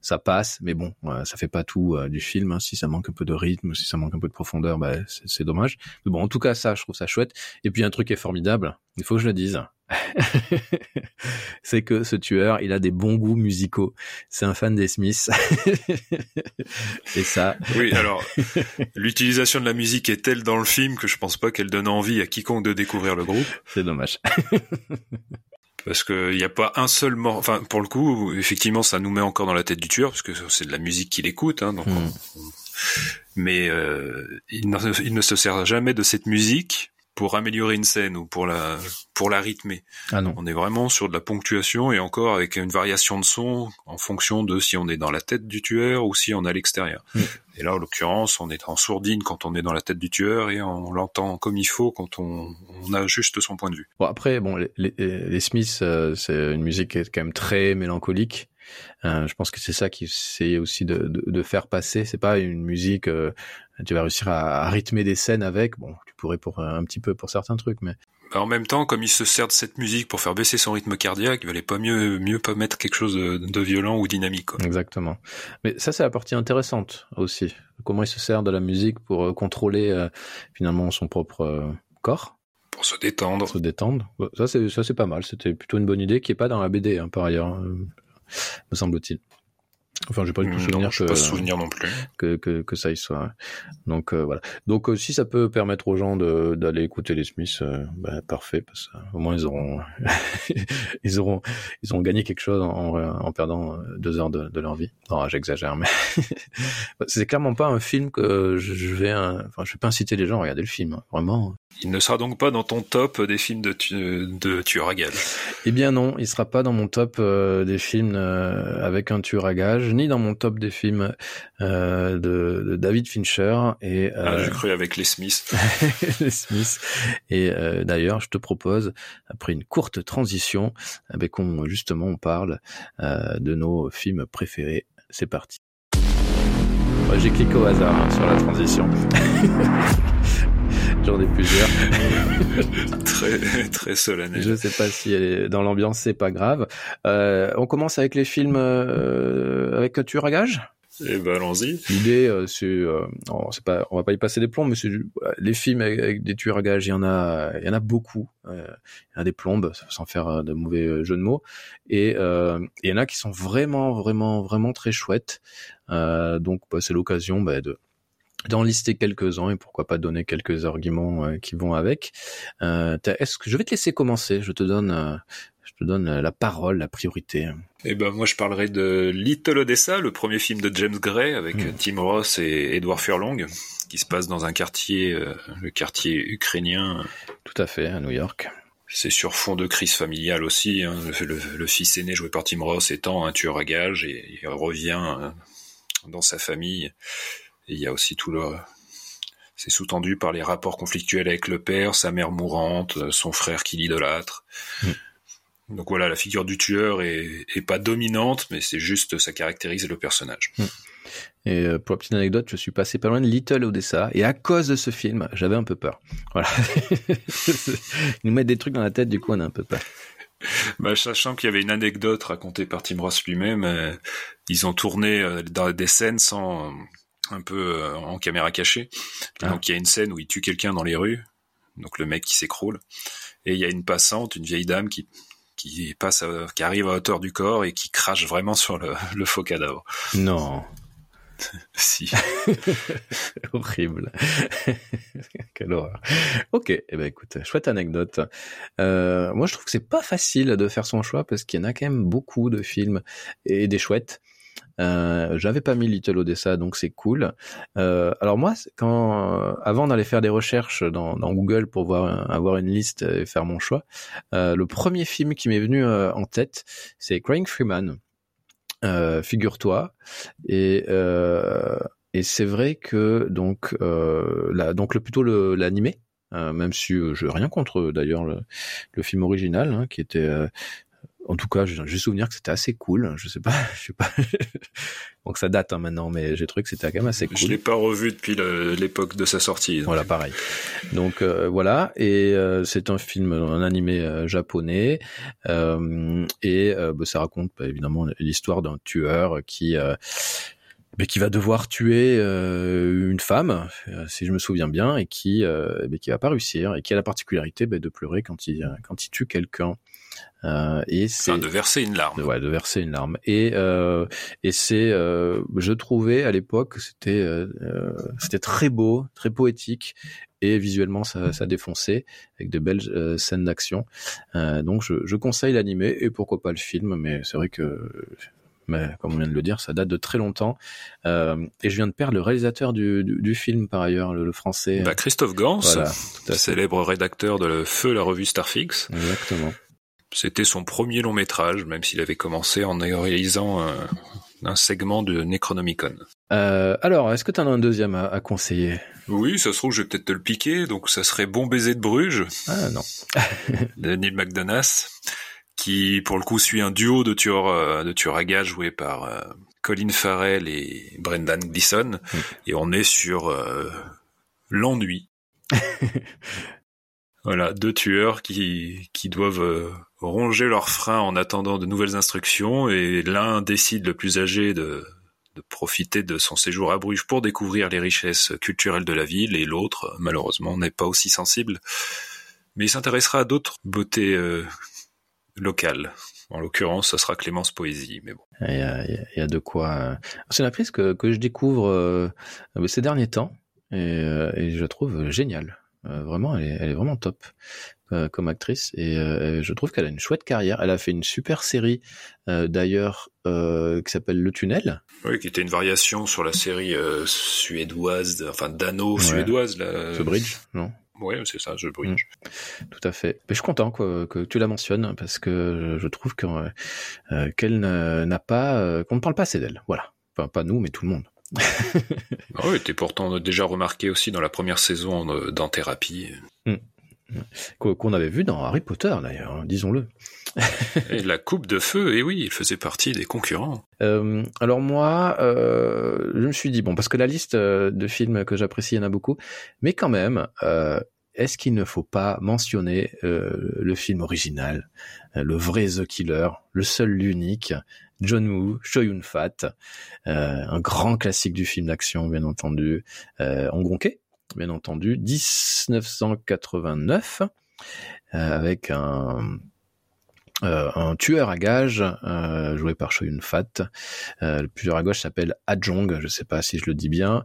ça passe mais bon euh, ça fait pas tout euh, du film hein. si ça manque un peu de rythme si ça manque un peu de profondeur bah, c'est c'est dommage mais bon en tout cas ça je trouve ça chouette et puis un truc qui est formidable il faut que je le dise c'est que ce tueur, il a des bons goûts musicaux. C'est un fan des Smiths. Et ça, Oui, alors l'utilisation de la musique est telle dans le film que je pense pas qu'elle donne envie à quiconque de découvrir le groupe. c'est dommage. Parce que il n'y a pas un seul mort. Enfin, pour le coup, effectivement, ça nous met encore dans la tête du tueur, parce que c'est de la musique qu'il écoute. Hein, donc Hmm. on- Mais euh, il, ne, il ne se sert jamais de cette musique pour améliorer une scène ou pour la pour la rythmer. Ah non. On est vraiment sur de la ponctuation et encore avec une variation de son en fonction de si on est dans la tête du tueur ou si on est à l'extérieur. Et là, en l'occurrence, on est en sourdine quand on est dans la tête du tueur et on l'entend comme il faut quand on, on a juste son point de vue. Bon après, bon, les, les, les Smiths, euh, c'est une musique qui est quand même très mélancolique. Euh, je pense que c'est ça qui essaye aussi de, de, de faire passer. C'est pas une musique. euh, tu vas réussir à, à rythmer des scènes avec. Bon, tu pourrais pour euh, un petit peu pour certains trucs, mais Bah, En même temps, comme il se sert de cette musique pour faire baisser son rythme cardiaque, il valait pas mieux mieux pas mettre quelque chose de, de violent ou dynamique. Quoi. Exactement. Mais ça, c'est la partie intéressante aussi. Comment il se sert de la musique pour euh, contrôler finalement son propre corps, Pour se détendre. se détendre. Ouais, Ça, c'est ça, c'est pas mal. C'était plutôt une bonne idée qui est pas dans la BD hein, par ailleurs, euh, me semble-t-il. Enfin, j'ai pas du tout Hmm, souvenir non, que, pas souvenir non plus. que, que que ça y soit. Donc euh, voilà. Donc euh, si ça peut permettre aux gens d'aller écouter les Smiths, euh, bah, parfait parce qu'au moins ils auront ils auront ils ont gagné quelque chose en, en perdant euh, deux heures de, de leur vie. Non, j'exagère, mais c'est clairement pas un film que je vais euh, enfin je vais pas inciter les gens à regarder le film. hein. Vraiment. Il ne sera donc pas dans ton top des films de, tu, de tueur à gage. Eh bien non, il sera pas dans mon top euh, des films euh, avec un tueur à gage ni dans mon top des films euh, de, de, David Fincher et ah, j'ai cru avec les Smiths. les Smiths. Et d'ailleurs, je te propose après une courte transition, avec on justement on parle de nos films préférés. C'est parti. J'ai cliqué au hasard hein, sur la transition. J'en ai plusieurs. très très solennel. Je sais pas si elle est dans l'ambiance, c'est pas grave. Euh, on commence avec les films euh, avec tueur à gage. Eh ben allons-y. L'idée, euh, c'est, euh, pas, on va pas y passer des plombs, mais c'est les films avec, des tueurs à gages, il y en a, il y en a beaucoup. Euh, il y en a des plombes, sans faire de mauvais jeux de mots, et il y en a qui sont vraiment, vraiment, vraiment très chouettes. donc, bah, c'est l'occasion bah, de d'en lister quelques-uns et pourquoi pas donner quelques arguments qui vont avec. est-ce que je vais te laisser commencer Je te donne, je te donne la parole, la priorité. Eh ben moi je parlerai de Little Odessa, le premier film de James Gray avec hmm. Tim Ross et Edward Furlong, qui se passe dans un quartier, euh, le quartier ukrainien. Tout à fait, à New York. C'est sur fond de crise familiale aussi. Hein. Le, fils aîné joué par Tim Ross étant un tueur à gages et il revient euh, dans sa famille. Et il y a aussi tout le, c'est sous-tendu par les rapports conflictuels avec le père, sa mère mourante, son frère qui l'idolâtre. Hmm. Donc voilà, la figure du tueur est, pas dominante, mais c'est juste, ça caractérise le personnage. Hmm. Et euh, pour la petite anecdote, je suis passé pas loin de Little Odessa, et à cause de ce film, j'avais un peu peur. Voilà. Ils nous mettent des trucs dans la tête, du coup on a un peu peur. Bah, sachant qu'il y avait une anecdote racontée par Tim Ross lui-même, euh, ils ont tourné euh, dans des scènes sans un peu en caméra cachée. Ah. Donc il y a une scène où il tue quelqu'un dans les rues, donc le mec qui s'écroule, et il y a une passante, une vieille dame qui qui passe, qui arrive à hauteur du corps et qui crache vraiment sur le, faux cadavre. Non. si. Horrible. Quelle horreur. Ok, eh ben écoute, chouette anecdote. Euh, moi, je trouve que c'est pas facile de faire son choix parce qu'il y en a quand même beaucoup de films et des chouettes. Euh, j'avais pas mis Little Odessa, donc c'est cool. Euh, alors moi, quand euh, avant d'aller faire des recherches dans, Google pour voir avoir une liste et faire mon choix, le premier film qui m'est venu en tête, c'est Crying Freeman. Figure-toi. Et et c'est vrai que donc là, donc le plutôt l'animé. même si je rien contre d'ailleurs le, le, film original hein, qui était en tout cas, j'ai souvenir que c'était assez cool. Je sais pas, je sais pas. Donc ça date hein, maintenant, mais j'ai trouvé que c'était quand même assez cool. Je l'ai pas revu depuis l'époque de sa sortie. Voilà, pareil. Donc euh, voilà, et euh, c'est un film, un animé euh, japonais, et bah, ça raconte bah, évidemment l'histoire d'un tueur qui bah, qui va devoir tuer une femme, si je me souviens bien, et qui bah, qui va pas réussir, et qui a la particularité bah, de pleurer quand il quand il tue quelqu'un. Euh, et c'est de verser une larme. ouais, de verser une larme. Et euh, et c'est, euh, je trouvais à l'époque, c'était c'était très beau, très poétique et visuellement ça, ça défonçait avec de belles scènes d'action. donc je, je conseille l'animé et pourquoi pas le film, mais c'est vrai que mais comme on vient de le dire, ça date de très longtemps. Euh, et je viens de perdre le réalisateur du, du, du film par ailleurs, le, français. Bah, Christophe Gans, voilà, célèbre rédacteur de Le Feu, la revue Starfix. Exactement. C'était son premier long métrage, même s'il avait commencé en réalisant un, un segment de Necronomicon. Euh, alors, est-ce que tu en as un deuxième à, à, conseiller? Oui, ça se trouve, je vais peut-être te le piquer, donc ça serait Bon baiser de Bruges. Ah non. de Neil McDonough, qui pour le coup suit un duo de tueurs, euh, de tueurs à gages joués par euh, Colin Farrell et Brendan Gleeson, mm. et on est sur euh, l'ennui. voilà, deux tueurs qui, qui doivent ronger leurs freins en attendant de nouvelles instructions et l'un décide, le plus âgé, de, de profiter de son séjour à Bruges pour découvrir les richesses culturelles de la ville et l'autre, malheureusement, n'est pas aussi sensible. Mais il s'intéressera à d'autres beautés euh, locales. En l'occurrence, ça sera Clémence Poésie, mais bon. Il y a, de quoi. Euh, c'est une actrice que, que je découvre euh, ces derniers temps et, et je la trouve géniale. Vraiment, elle est, elle est vraiment top. Euh, comme actrice et euh, je trouve qu'elle a une chouette carrière. Elle a fait une super série euh, d'ailleurs qui s'appelle Le Tunnel. Oui, qui était une variation sur la série suédoise, enfin dano suédoise. La... The Bridge, non? Ouais, c'est ça, The Bridge. Mm. Tout à fait. Mais je suis content que, que tu la mentionnes parce que je trouve que, euh, qu'elle n'a pas, euh, qu'on ne parle pas assez d'elle. Voilà. Enfin, pas nous, mais tout le monde. Ah oui, t'es pourtant déjà remarqué aussi dans la première saison euh, dans Thérapie. Mm. Qu'on avait vu dans Harry Potter d'ailleurs, hein, disons-le. et la coupe de feu, et oui, il faisait partie des concurrents. Euh, alors moi, euh, je me suis dit bon, parce que la liste de films que j'apprécie, il y en a beaucoup, mais quand même, euh, est-ce qu'il ne faut pas mentionner le film original, le vrai The Killer, le seul, l'unique, John Woo, Choi Yun Fat, un grand classique du film d'action, bien entendu, euh, bien entendu, 1989, avec un euh, un tueur à gages euh, joué par Choi Yun-fat. Euh, le tueur à gages s'appelle Ajong, je sais pas si je le dis bien,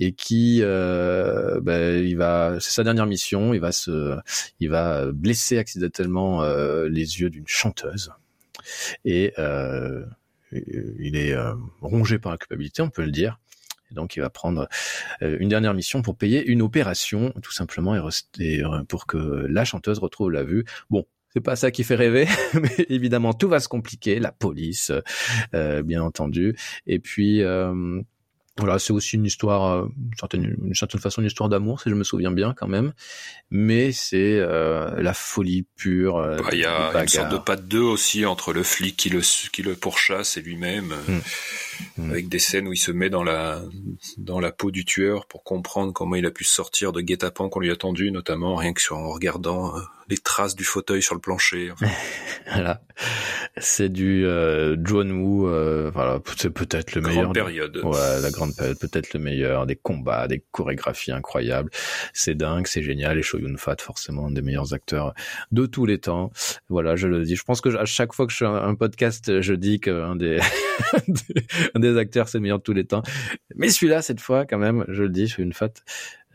et qui, euh, ben, il va, c'est sa dernière mission, il va se, il va blesser accidentellement euh, les yeux d'une chanteuse et il est rongé par la culpabilité, on peut le dire. Et donc il va prendre une dernière mission pour payer une opération, tout simplement, et, pour que la chanteuse retrouve la vue. Bon, c'est pas ça qui fait rêver, mais évidemment tout va se compliquer, la police, euh, bien entendu, et puis euh, voilà, c'est aussi une histoire, euh, certaine, une certaine façon, une histoire d'amour, si je me souviens bien quand même. Mais c'est euh, la folie pure. Euh, bah, il y a une sorte de pas de deux aussi entre le flic qui le qui le pourchasse et lui-même, euh, mm. avec des scènes où il se met dans la dans la peau du tueur pour comprendre comment il a pu sortir de guet-apens qu'on lui a tendu, notamment rien que sur en regardant les traces du fauteuil sur le plancher. Enfin. voilà, c'est du euh, John Woo. Euh, voilà, c'est peut-être le grande meilleur. période. Ouais, la grande peut-être le meilleur. Des combats, des chorégraphies incroyables. C'est dingue, c'est génial. Et Choi Yun Fat, forcément, un des meilleurs acteurs de tous les temps. Voilà, je le dis. Je pense que à chaque fois que je fais un, podcast, je dis qu'un des un des acteurs c'est le meilleur de tous les temps. Mais celui-là, cette fois, quand même, je le dis, Choi Yun Fat.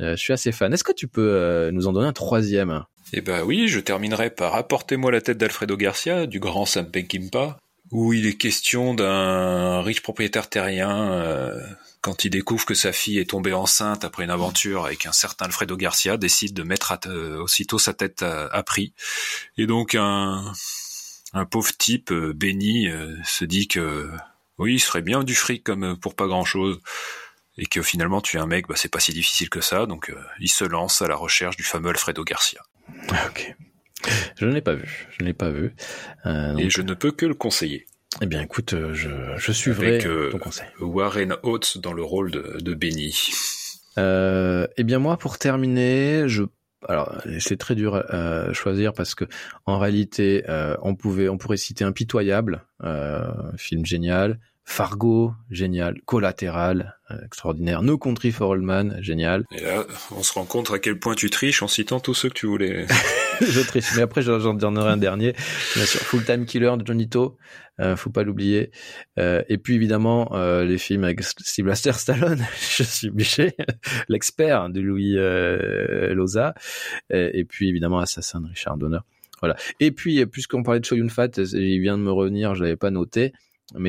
Euh, je suis assez fan. Est-ce que tu peux euh, nous en donner un troisième? Eh ben oui, je terminerai par Apportez-moi la tête d'Alfredo Garcia, du grand Sam Peckinpah, où il est question d'un riche propriétaire terrien euh, quand il découvre que sa fille est tombée enceinte après une aventure avec un certain Alfredo Garcia, décide de mettre à, euh, aussitôt sa tête à, à, prix. Et donc un, un pauvre type euh, béni se dit que oui, il serait bien du fric comme pour pas grand-chose et que finalement tu es un mec, bah, c'est pas si difficile que ça, donc il se lance à la recherche du fameux Alfredo Garcia. Ok. Je ne l'ai pas vu. Je ne l'ai pas vu. Euh, donc... Et je ne peux que le conseiller. Eh bien, écoute, je, je suivrai Avec, euh, ton conseil. Warren Oates dans le rôle de, de Benny. Euh, eh bien, moi, pour terminer, je alors c'est très dur à choisir parce que en réalité, euh, on pouvait, on pourrait citer Impitoyable, euh, film génial, Fargo, génial. Collatéral, euh, extraordinaire. No Country for Old Man, génial. Et là, on se rend compte à quel point tu triches en citant tous ceux que tu voulais. je triche, mais après j'en donnerai un dernier. Bien sûr, Full Time Killer de Johnny To, euh, faut pas l'oublier. Euh, et puis évidemment euh, les films avec Sylvester Stallone, je suis obligé. L'expert de Louis Loza. Et, et, puis évidemment Assassin de Richard Donner. Voilà. Et puis puisqu'on parlait de Choi Yun Fat, il vient de me revenir, je l'avais pas noté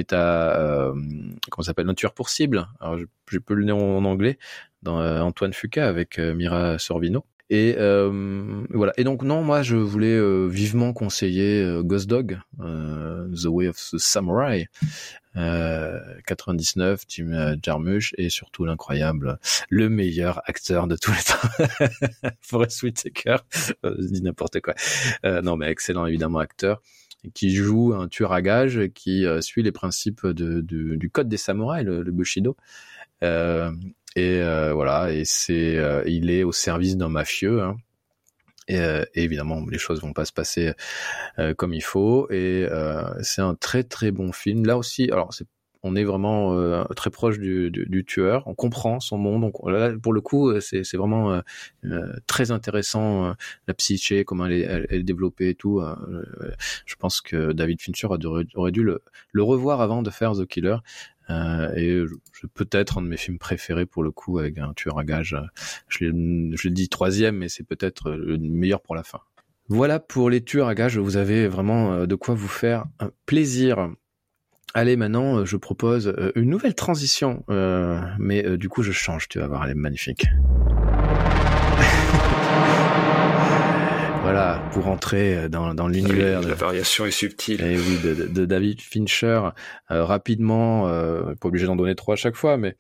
t'as euh, comment s'appelle un tueur pour cible. Alors je, peux le nom en anglais dans euh, Antoine Fuca avec euh, Mira Sorvino. Et euh, voilà. Et donc non, moi je voulais euh, vivement conseiller euh, Ghost Dog, The Way of the Samurai, 99, Jim Jarmusch et surtout l'incroyable, le meilleur acteur de tous les temps, Forest Whitaker. je dis n'importe quoi. non mais excellent évidemment acteur qui joue un tueur à gages qui euh, suit les principes de, du code des samouraïs, le, le Bushido. Euh, et euh, voilà, et c'est, euh, il est au service d'un mafieux. Hein. Et, et, évidemment, les choses vont pas se passer comme il faut. Et c'est un très très bon film. Là aussi, alors c'est on est vraiment euh, très proche du, du, du, tueur, on comprend son monde. Donc là, pour le coup, c'est, c'est vraiment euh, euh, très intéressant la psyché, comment elle est, elle, est développée et tout. je pense que David Fincher aurait dû le, le revoir avant de faire The Killer. et peut-être un de mes films préférés pour le coup avec un tueur à gage. Je l'ai dit troisième, mais c'est peut-être le meilleur pour la fin. Voilà pour les tueurs à gages. Vous avez vraiment de quoi vous faire un plaisir. Allez, maintenant, euh, je propose euh, une nouvelle transition, euh, mais euh, du coup, je change, tu vas voir, elle est magnifique. voilà, pour entrer dans, dans l'univers. la variation est subtile. Et oui, de, de David Fincher, rapidement, pas obligé d'en donner trois à chaque fois, mais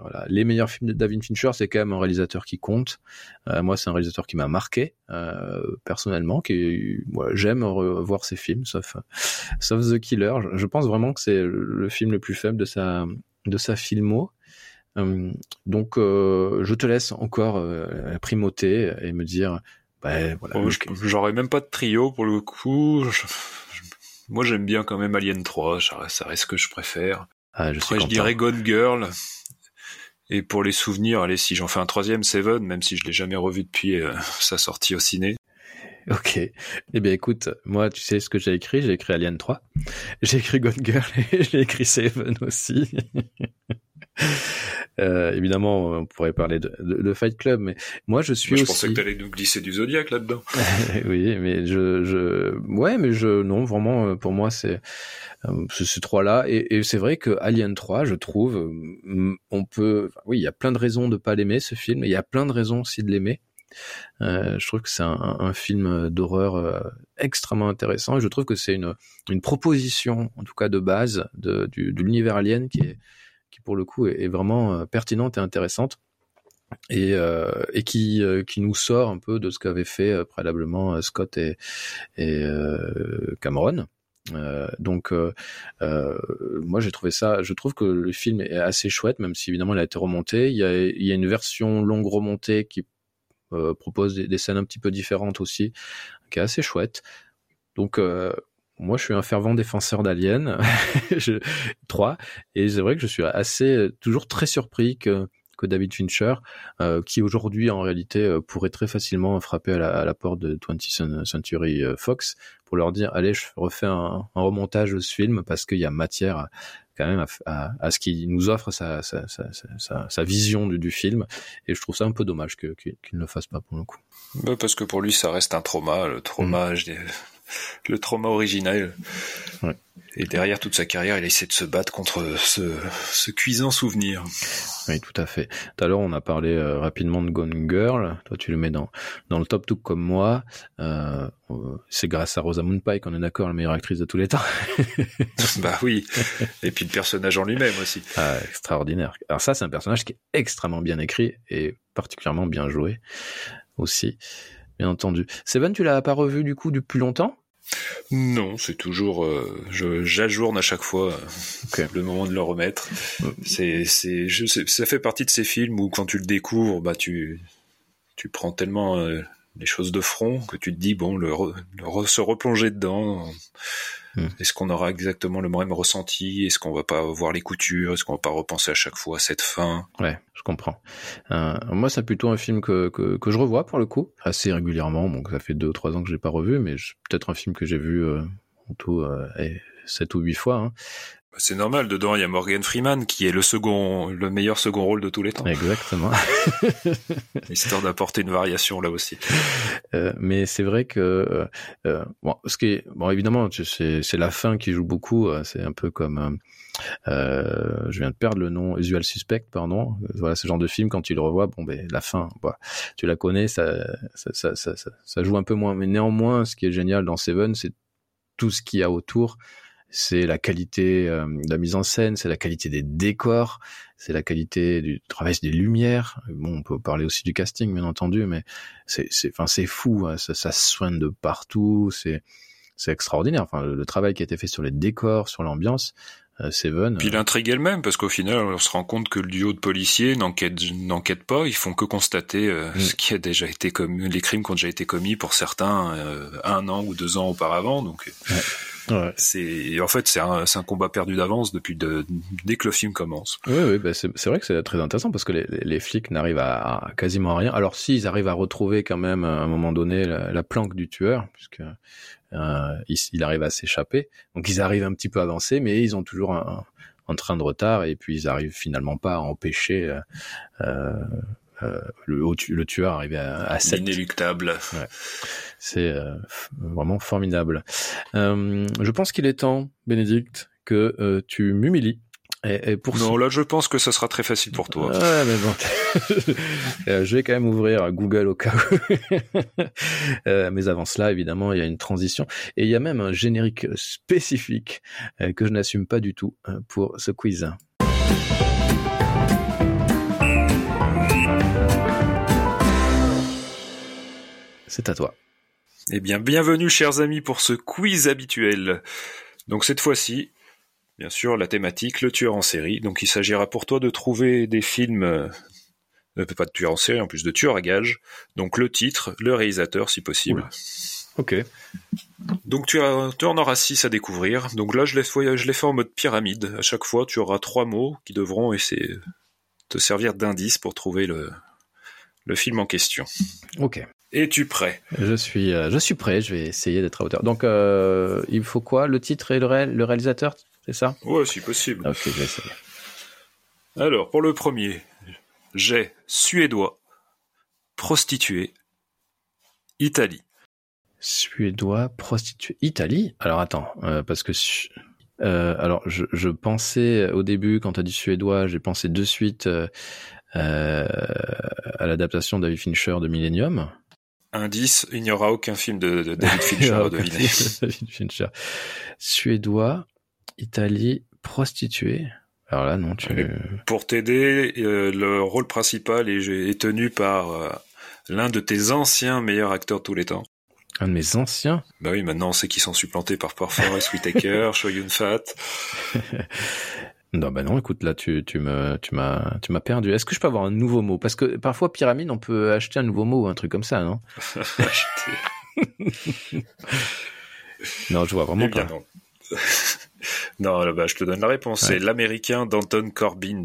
voilà, les meilleurs films de David Fincher, c'est quand même un réalisateur qui compte. Euh, moi, c'est un réalisateur qui m'a marqué euh, personnellement, qui j'aime revoir ses films, sauf sauf The Killer. Je, pense vraiment que c'est le film le plus faible de sa de sa filmo. Euh, donc, je te laisse encore primauter et me dire, bah, voilà. Oh, j'aurais même pas de trio pour le coup. moi, j'aime bien quand même Alien 3. Ça reste ce que je préfère. Ah, je, Après, je dirais Gone Girl. Et pour les souvenirs, allez, si j'en fais un troisième, Seven, même si je l'ai jamais revu depuis euh, sa sortie au ciné. Ok. Eh bien, écoute, moi, tu sais ce que j'ai écrit? J'ai écrit Alien 3. J'ai écrit Gone Girl et j'ai écrit Seven aussi. euh, évidemment, on pourrait parler de, de, Fight Club, mais moi, je suis moi, je aussi... pensais que t'allais nous glisser du Zodiac là-dedans. oui, mais je, je, ouais, mais je, non, vraiment, euh, pour moi, c'est euh, ces trois-là. Et, et c'est vrai que Alien 3, je trouve, euh, on peut, oui, il y a plein de raisons de pas l'aimer ce film, et il y a plein de raisons aussi de l'aimer. Euh, je trouve que c'est un, un, film d'horreur euh, extrêmement intéressant et je trouve que c'est une, une proposition, en tout cas de base, de, du, de l'univers alien qui est, qui pour le coup est, vraiment pertinente et intéressante et, euh, et qui, qui nous sort un peu de ce qu'avaient fait préalablement Scott et, et Cameron. Euh, donc, euh, euh, moi j'ai trouvé ça. Je trouve que le film est assez chouette, même si évidemment il a été remonté. Il y a, il y a une version longue remontée qui euh, propose des, des, scènes un petit peu différentes aussi, qui est assez chouette. Donc moi je suis un fervent défenseur d'Alien 3 et c'est vrai que je suis assez toujours très surpris que que David Fincher, euh, qui aujourd'hui en réalité euh, pourrait très facilement frapper à la, à la porte de 20th Century euh, Fox pour leur dire allez je refais un, un remontage de ce film parce qu'il y a matière quand même à, à, à ce qu'il nous offre sa, sa, sa, sa vision du, du, film et je trouve ça un peu dommage qu'il qu ne le fasse pas pour le coup. Bah parce que pour lui ça reste un trauma, le trauma, mmh. Le trauma original. Ouais. Et derrière toute sa carrière, il a essayé de se battre contre ce, ce cuisant souvenir. Oui, tout à fait. Tout à l'heure, on a parlé euh, rapidement de Gone Girl. Toi, tu le mets dans, dans le top tout comme moi. Euh, c'est grâce à Rosamund Pike qu'on est d'accord, la meilleure actrice de tous les temps. bah oui. Et puis le personnage en lui-même aussi. Ah, extraordinaire. Alors ça, c'est un personnage qui est extrêmement bien écrit et particulièrement bien joué aussi, bien entendu. Seven, tu l'as pas revu du coup depuis longtemps? Non, c'est toujours, euh, j'ajourne à chaque fois okay. le moment de le remettre. C'est, c'est, ça fait partie de ces films où quand tu le découvres, bah tu, tu prends tellement euh, les choses de front que tu te dis bon, le, re, le re, se replonger dedans. Mm. Est-ce qu'on aura exactement le même ressenti? Est-ce qu'on va pas voir les coutures? Est-ce qu'on va pas repenser à chaque fois à cette fin? Ouais, je comprends. Euh, moi, c'est plutôt un film que, que, que, je revois pour le coup, assez régulièrement. Bon, ça fait deux ou trois ans que je l'ai pas revu, mais peut-être un film que j'ai vu euh, en tout euh, sept ou huit fois. Hein. C'est normal, dedans il y a Morgan Freeman qui est le second, le meilleur second rôle de tous les temps. Exactement. Histoire d'apporter une variation là aussi. Euh, mais c'est vrai que euh, euh, bon, ce qui est bon évidemment c'est la fin qui joue beaucoup. Euh, c'est un peu comme euh, je viens de perdre le nom Usual Suspect, pardon. Voilà ce genre de film quand tu le revois, bon ben la fin, bah, tu la connais, ça ça, ça ça joue un peu moins. Mais néanmoins, ce qui est génial dans Seven, c'est tout ce qu'il y a autour c'est la qualité euh, de la mise en scène, c'est la qualité des décors, c'est la qualité du travail des lumières. Bon, on peut parler aussi du casting, bien entendu, mais c'est, enfin, c'est fou. Hein, ça, ça soigne de partout. C'est, c'est extraordinaire. Enfin, le, le, travail qui a été fait sur les décors, sur l'ambiance. Euh, Seven. Puis l'intrigue elle-même, parce qu'au final, on se rend compte que le duo de policiers n'enquête, n'enquête pas, ils font que constater euh, mm. ce qui a déjà été commis, les crimes qui ont déjà été commis pour certains euh, un an ou deux ans auparavant. Donc, ouais. Ouais. C'est en fait c'est un, un combat perdu d'avance depuis de, dès que le film commence. Oui, oui, bah c'est vrai que c'est très intéressant parce que les, les flics n'arrivent à, à, quasiment rien. Alors s'ils arrivent à retrouver quand même à un moment donné la, la planque du tueur, puisque euh, il, il, arrive à s'échapper, donc ils arrivent un petit peu avancés, mais ils ont toujours un, un train de retard et puis ils arrivent finalement pas à empêcher. Euh, euh, le, le, tueur arrivé à, à 7. Inéluctable. Ouais. C'est euh, vraiment formidable. Euh, je pense qu'il est temps, Bénédicte, que euh, tu m'humilies Et, et pour Non, là, je pense que ça sera très facile pour toi. Ouais, mais bon. Euh, je vais quand même ouvrir Google au cas où. Euh, mais avant cela, évidemment, il y a une transition. Et il y a même un générique spécifique euh, que je n'assume pas du tout pour ce quiz. C'est à toi. Eh bien, bienvenue, chers amis, pour ce quiz habituel. Donc, cette fois-ci, bien sûr, la thématique, le tueur en série. Donc, il s'agira pour toi de trouver des films, euh, euh, pas de tueur en série, en plus de tueur à gage. Donc, le titre, le réalisateur, si possible. Ok. Donc, tu, as, tu en auras six à découvrir. Donc, là, je fait, je fait en mode pyramide. À chaque fois, tu auras trois mots qui devront essayer te servir d'indice pour trouver le, le film en question. Ok. Es-tu prêt? Je suis, euh, je suis prêt. Je vais essayer d'être à hauteur. Donc, euh, il faut quoi? Le titre et le, ré- le réalisateur, c'est ça? Ouais, si possible. Ok, je vais essayer. Alors, pour le premier, j'ai suédois, prostituée, Italie. Suédois, prostituée, Italie? Alors attends, euh, parce que su- euh, alors je, je pensais au début quand tu as dit suédois, j'ai pensé de suite euh, à l'adaptation de David Fincher de Millennium. Indice, il n'y aura aucun film de, de David Fincher à deviner. David Fincher. Suédois, Italie, prostituée. Alors là non, tu. Pour t'aider, euh, le rôle principal est, est tenu par euh, l'un de tes anciens meilleurs acteurs de tous les temps. Un de mes anciens? Bah oui, maintenant on sait qu'ils sont supplantés par Forrest Whitaker, Shoyun Fat. Non, bah non, écoute, là, tu, tu me, tu m'as, tu m'as perdu. Est-ce que je peux avoir un nouveau mot? Parce que parfois, pyramide, on peut acheter un nouveau mot ou un truc comme ça, non? Non, je vois vraiment Eh bien pas. non. non, bah, je te donne la réponse. C'est l'américain d'Anton Corbijn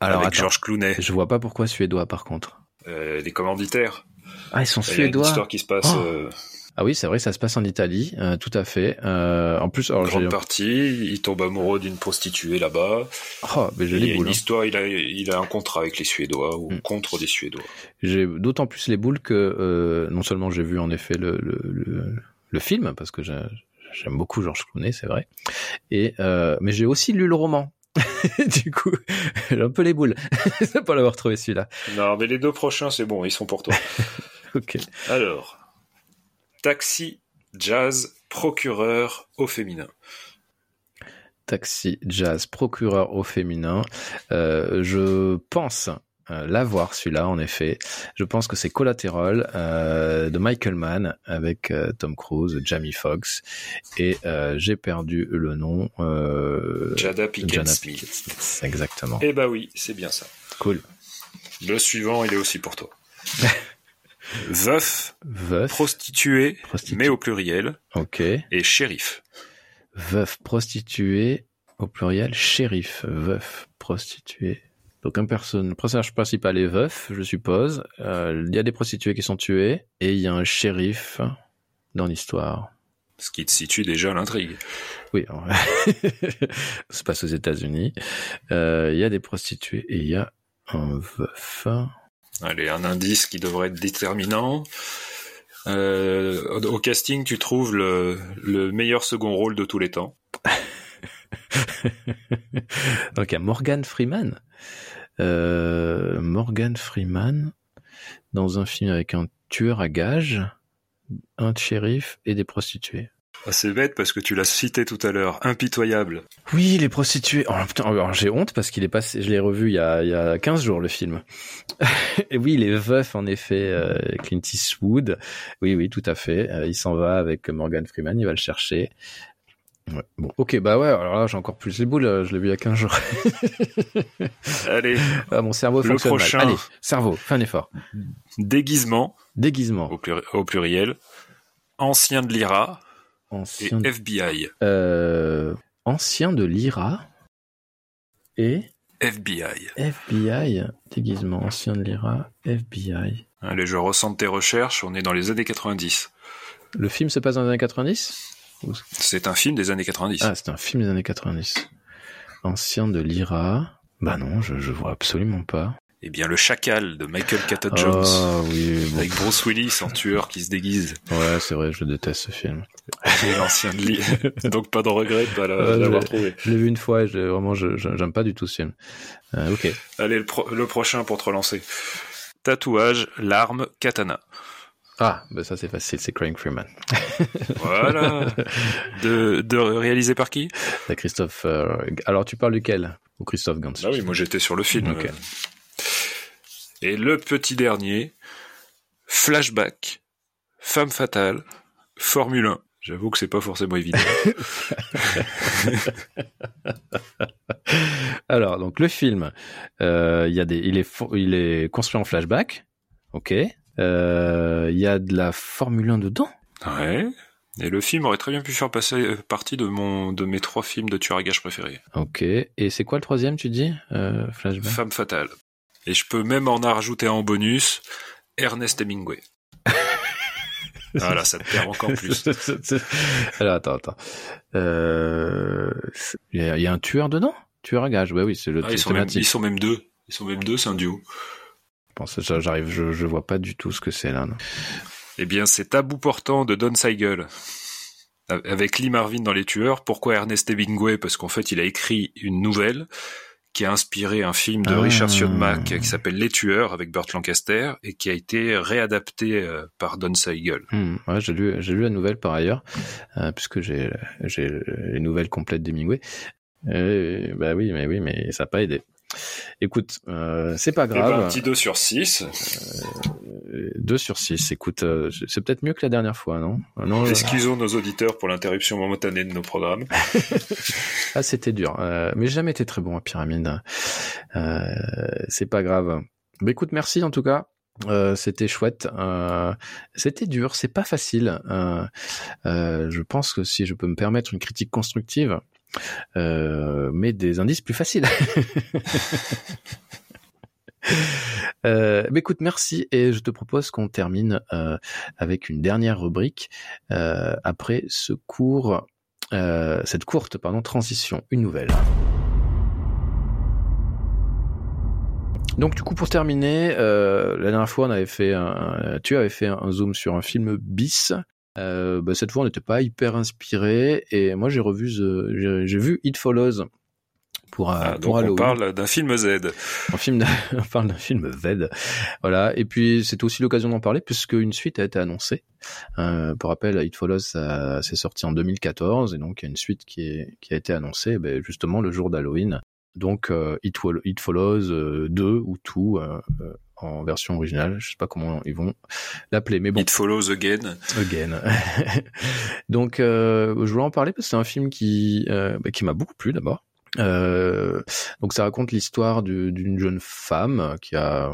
Alors, avec attends. George Clooney. Je vois pas pourquoi suédois, par contre. Euh, les commanditaires. Ah, ils sont Il y a une suédois. histoire qui se passe Oh. euh, Ah oui, c'est vrai, ça se passe en Italie, euh, tout à fait. Euh, en plus, alors, grande partie. Il tombe amoureux d'une prostituée là-bas. oh, mais j'ai les a boules. une hein. histoire, il a, il a un contrat avec les Suédois ou Mm. contre des Suédois. J'ai d'autant plus les boules que euh, non seulement j'ai vu en effet le, le, le, le film parce que j'ai- j'aime beaucoup Georges Clooney, c'est vrai, et euh, mais j'ai aussi lu le roman. du coup, j'ai un peu les boules de pas l'avoir trouvé celui-là. Non, mais les deux prochains, c'est bon, ils sont pour toi. Ok. Alors, taxi, jazz, procureur au féminin. Taxi, jazz, procureur au féminin. Euh, je pense euh, l'avoir celui-là en effet. Je pense que c'est Collateral euh, de Michael Mann avec euh, Tom Cruise, Jamie Foxx et j'ai perdu le nom. Jada Smith. Smith, Exactement. Eh bah oui, c'est bien ça. Cool. Le suivant, il est aussi pour toi. Veuf, Veuf. prostituée, Prostitu- mais au pluriel, Ok. et shérif. Veuf, prostituée au pluriel, shérif. Veuf, prostituée. Donc un personne, le personnage principal est veuf, je suppose. Euh, Il y a des prostituées qui sont tuées et il y a un shérif dans l'histoire. Ce qui te situe déjà à l'intrigue. Oui, ça se passe aux États-Unis. Euh, Il y a des prostituées et il y a un veuf. Allez, un indice qui devrait être déterminant. Euh, au casting, tu trouves le, le meilleur second rôle de tous les temps. Donc il y a Morgan Freeman. Euh, Morgan Freeman dans un film avec un tueur à gages, un shérif et des prostituées. Ah, C'est bête parce que tu l'as cité tout à l'heure. Impitoyable. Oui, les prostituées. Oh putain, alors j'ai honte parce qu'il est passé, je l'ai revu il y a, il y a 15 jours le film. et oui, les veufs en effet, euh, Clint Eastwood. Oui, oui, tout à fait. Euh, il s'en va avec Morgan Freeman, il va le chercher. Ouais. Bon, ok, bah ouais, alors là j'ai encore plus les boules, euh, je l'ai vu il y a 15 jours. Allez, Ah, mon cerveau Le fonctionne prochain. mal. Allez, cerveau, fais un effort. déguisement Déguisement. au, pluri- au pluriel, ancien de l'IRA et Ancien, FBI. euh, ancien de l'IRA et FBI. FBI. Déguisement, ancien de l'IRA, FBI. Allez, je ressens tes recherches, on est dans les années 90. Le film se passe dans les années 90 C'est un film des années 90. Ah, c'est un film des années 90. Ancien de l'IRA. Bah non, je, je vois absolument pas. Eh bien, le chacal de Michael Caton Jones. Ah oui, bon. Avec Bruce Willis en tueur qui se déguise. ouais, c'est vrai, je déteste ce film. L'ancien de Lee. Donc pas de regret de pas Ouais, l'avoir trouvé. Je l'ai vu une fois et je, vraiment, je, je- j'aime pas du tout ce film. Euh, ok. Allez, le, pro- le prochain pour te relancer. Tatouage, l'arme, katana. Ah, bah ça c'est facile, c'est Craig Freeman. Voilà. de, de réalisé par qui? Christophe. euh, Alors tu parles duquel? Ou Christophe Gans Ah oui, moi j'étais sur le film. Et le petit dernier, Flashback, Femme fatale, Formule 1. J'avoue que c'est pas forcément évident. Alors, donc le film, euh, il y a des, il est, il est construit en flashback, ok. Euh, Il y a de la Formule 1 dedans? ouais. Et le film aurait très bien pu faire passer euh, partie de mon de mes trois films de tueur à gages préférés. Ok. Et c'est quoi le troisième, tu dis? Euh, Flashback. Femme fatale. Et je peux même en rajouter un en bonus, Ernest Hemingway. voilà, ça te perd encore plus. Alors attends, attends. Euh, Il y, a- il y a un tueur dedans? Tueur à gage, ouais, oui, c'est le Ah, c'est ils, sont même, thématique. ils sont même deux. Ils sont même deux, c'est un duo. Je pense, ça, j'arrive, je, je vois pas du tout ce que c'est là. non. Eh bien, c'est bout portant de Don Siegel. Avec Lee Marvin dans Les Tueurs. Pourquoi Ernest Hemingway? Parce qu'en fait, il a écrit une nouvelle qui a inspiré un film de Ah. Richard Siodmak qui s'appelle Les Tueurs avec Burt Lancaster et qui a été réadapté euh, par Don Siegel. Hmm, ouais, j'ai lu, j'ai lu la nouvelle par ailleurs, euh, puisque j'ai, j'ai les nouvelles complètes d'Hemingway. Euh, bah oui, mais oui, mais ça n'a pas aidé. Écoute, euh, c'est pas Eh ben, grave. un petit 2 sur 6. 2 sur 6, écoute, euh, c'est peut-être mieux que la dernière fois, non? Non, euh, Excusons nos auditeurs pour l'interruption momentanée de nos programmes. Ah, c'était dur. Euh, mais jamais été très bon à pyramide. Euh, c'est pas grave. Bah, écoute, merci en tout cas. Euh, c'était chouette. Euh, c'était dur. C'est pas facile. Euh, euh, je pense que si je peux me permettre une critique constructive, euh, mais des indices plus faciles. Euh, bah, écoute, merci et je te propose qu'on termine euh, avec une dernière rubrique euh, après ce court euh, cette courte pardon, transition, une nouvelle. Donc du coup pour terminer, euh, la dernière fois on avait fait un, tu avais fait un zoom sur un film bis. Euh, bah, cette fois on n'était pas hyper inspiré et moi j'ai revu The- j'ai vu It Follows pour, euh, Ah, pour donc on parle d'un film Z. Un film, de- on parle d'un film Z. Voilà. Et puis, c'était aussi l'occasion d'en parler puisque une suite a été annoncée. Euh, pour rappel, It Follows, c'est sorti en 2014 et donc il y a une suite qui, est, qui a été annoncée, ben, justement, le jour d'Halloween. Donc, euh, It, It Follows euh, 2 ou tout, euh, euh, en version originale. Je sais pas comment ils vont l'appeler, mais bon. It Follows Again. Again. Donc, euh, je voulais en parler parce que c'est un film qui, euh, bah, qui m'a beaucoup plu d'abord. Euh, donc, ça raconte l'histoire du- d'une jeune femme qui a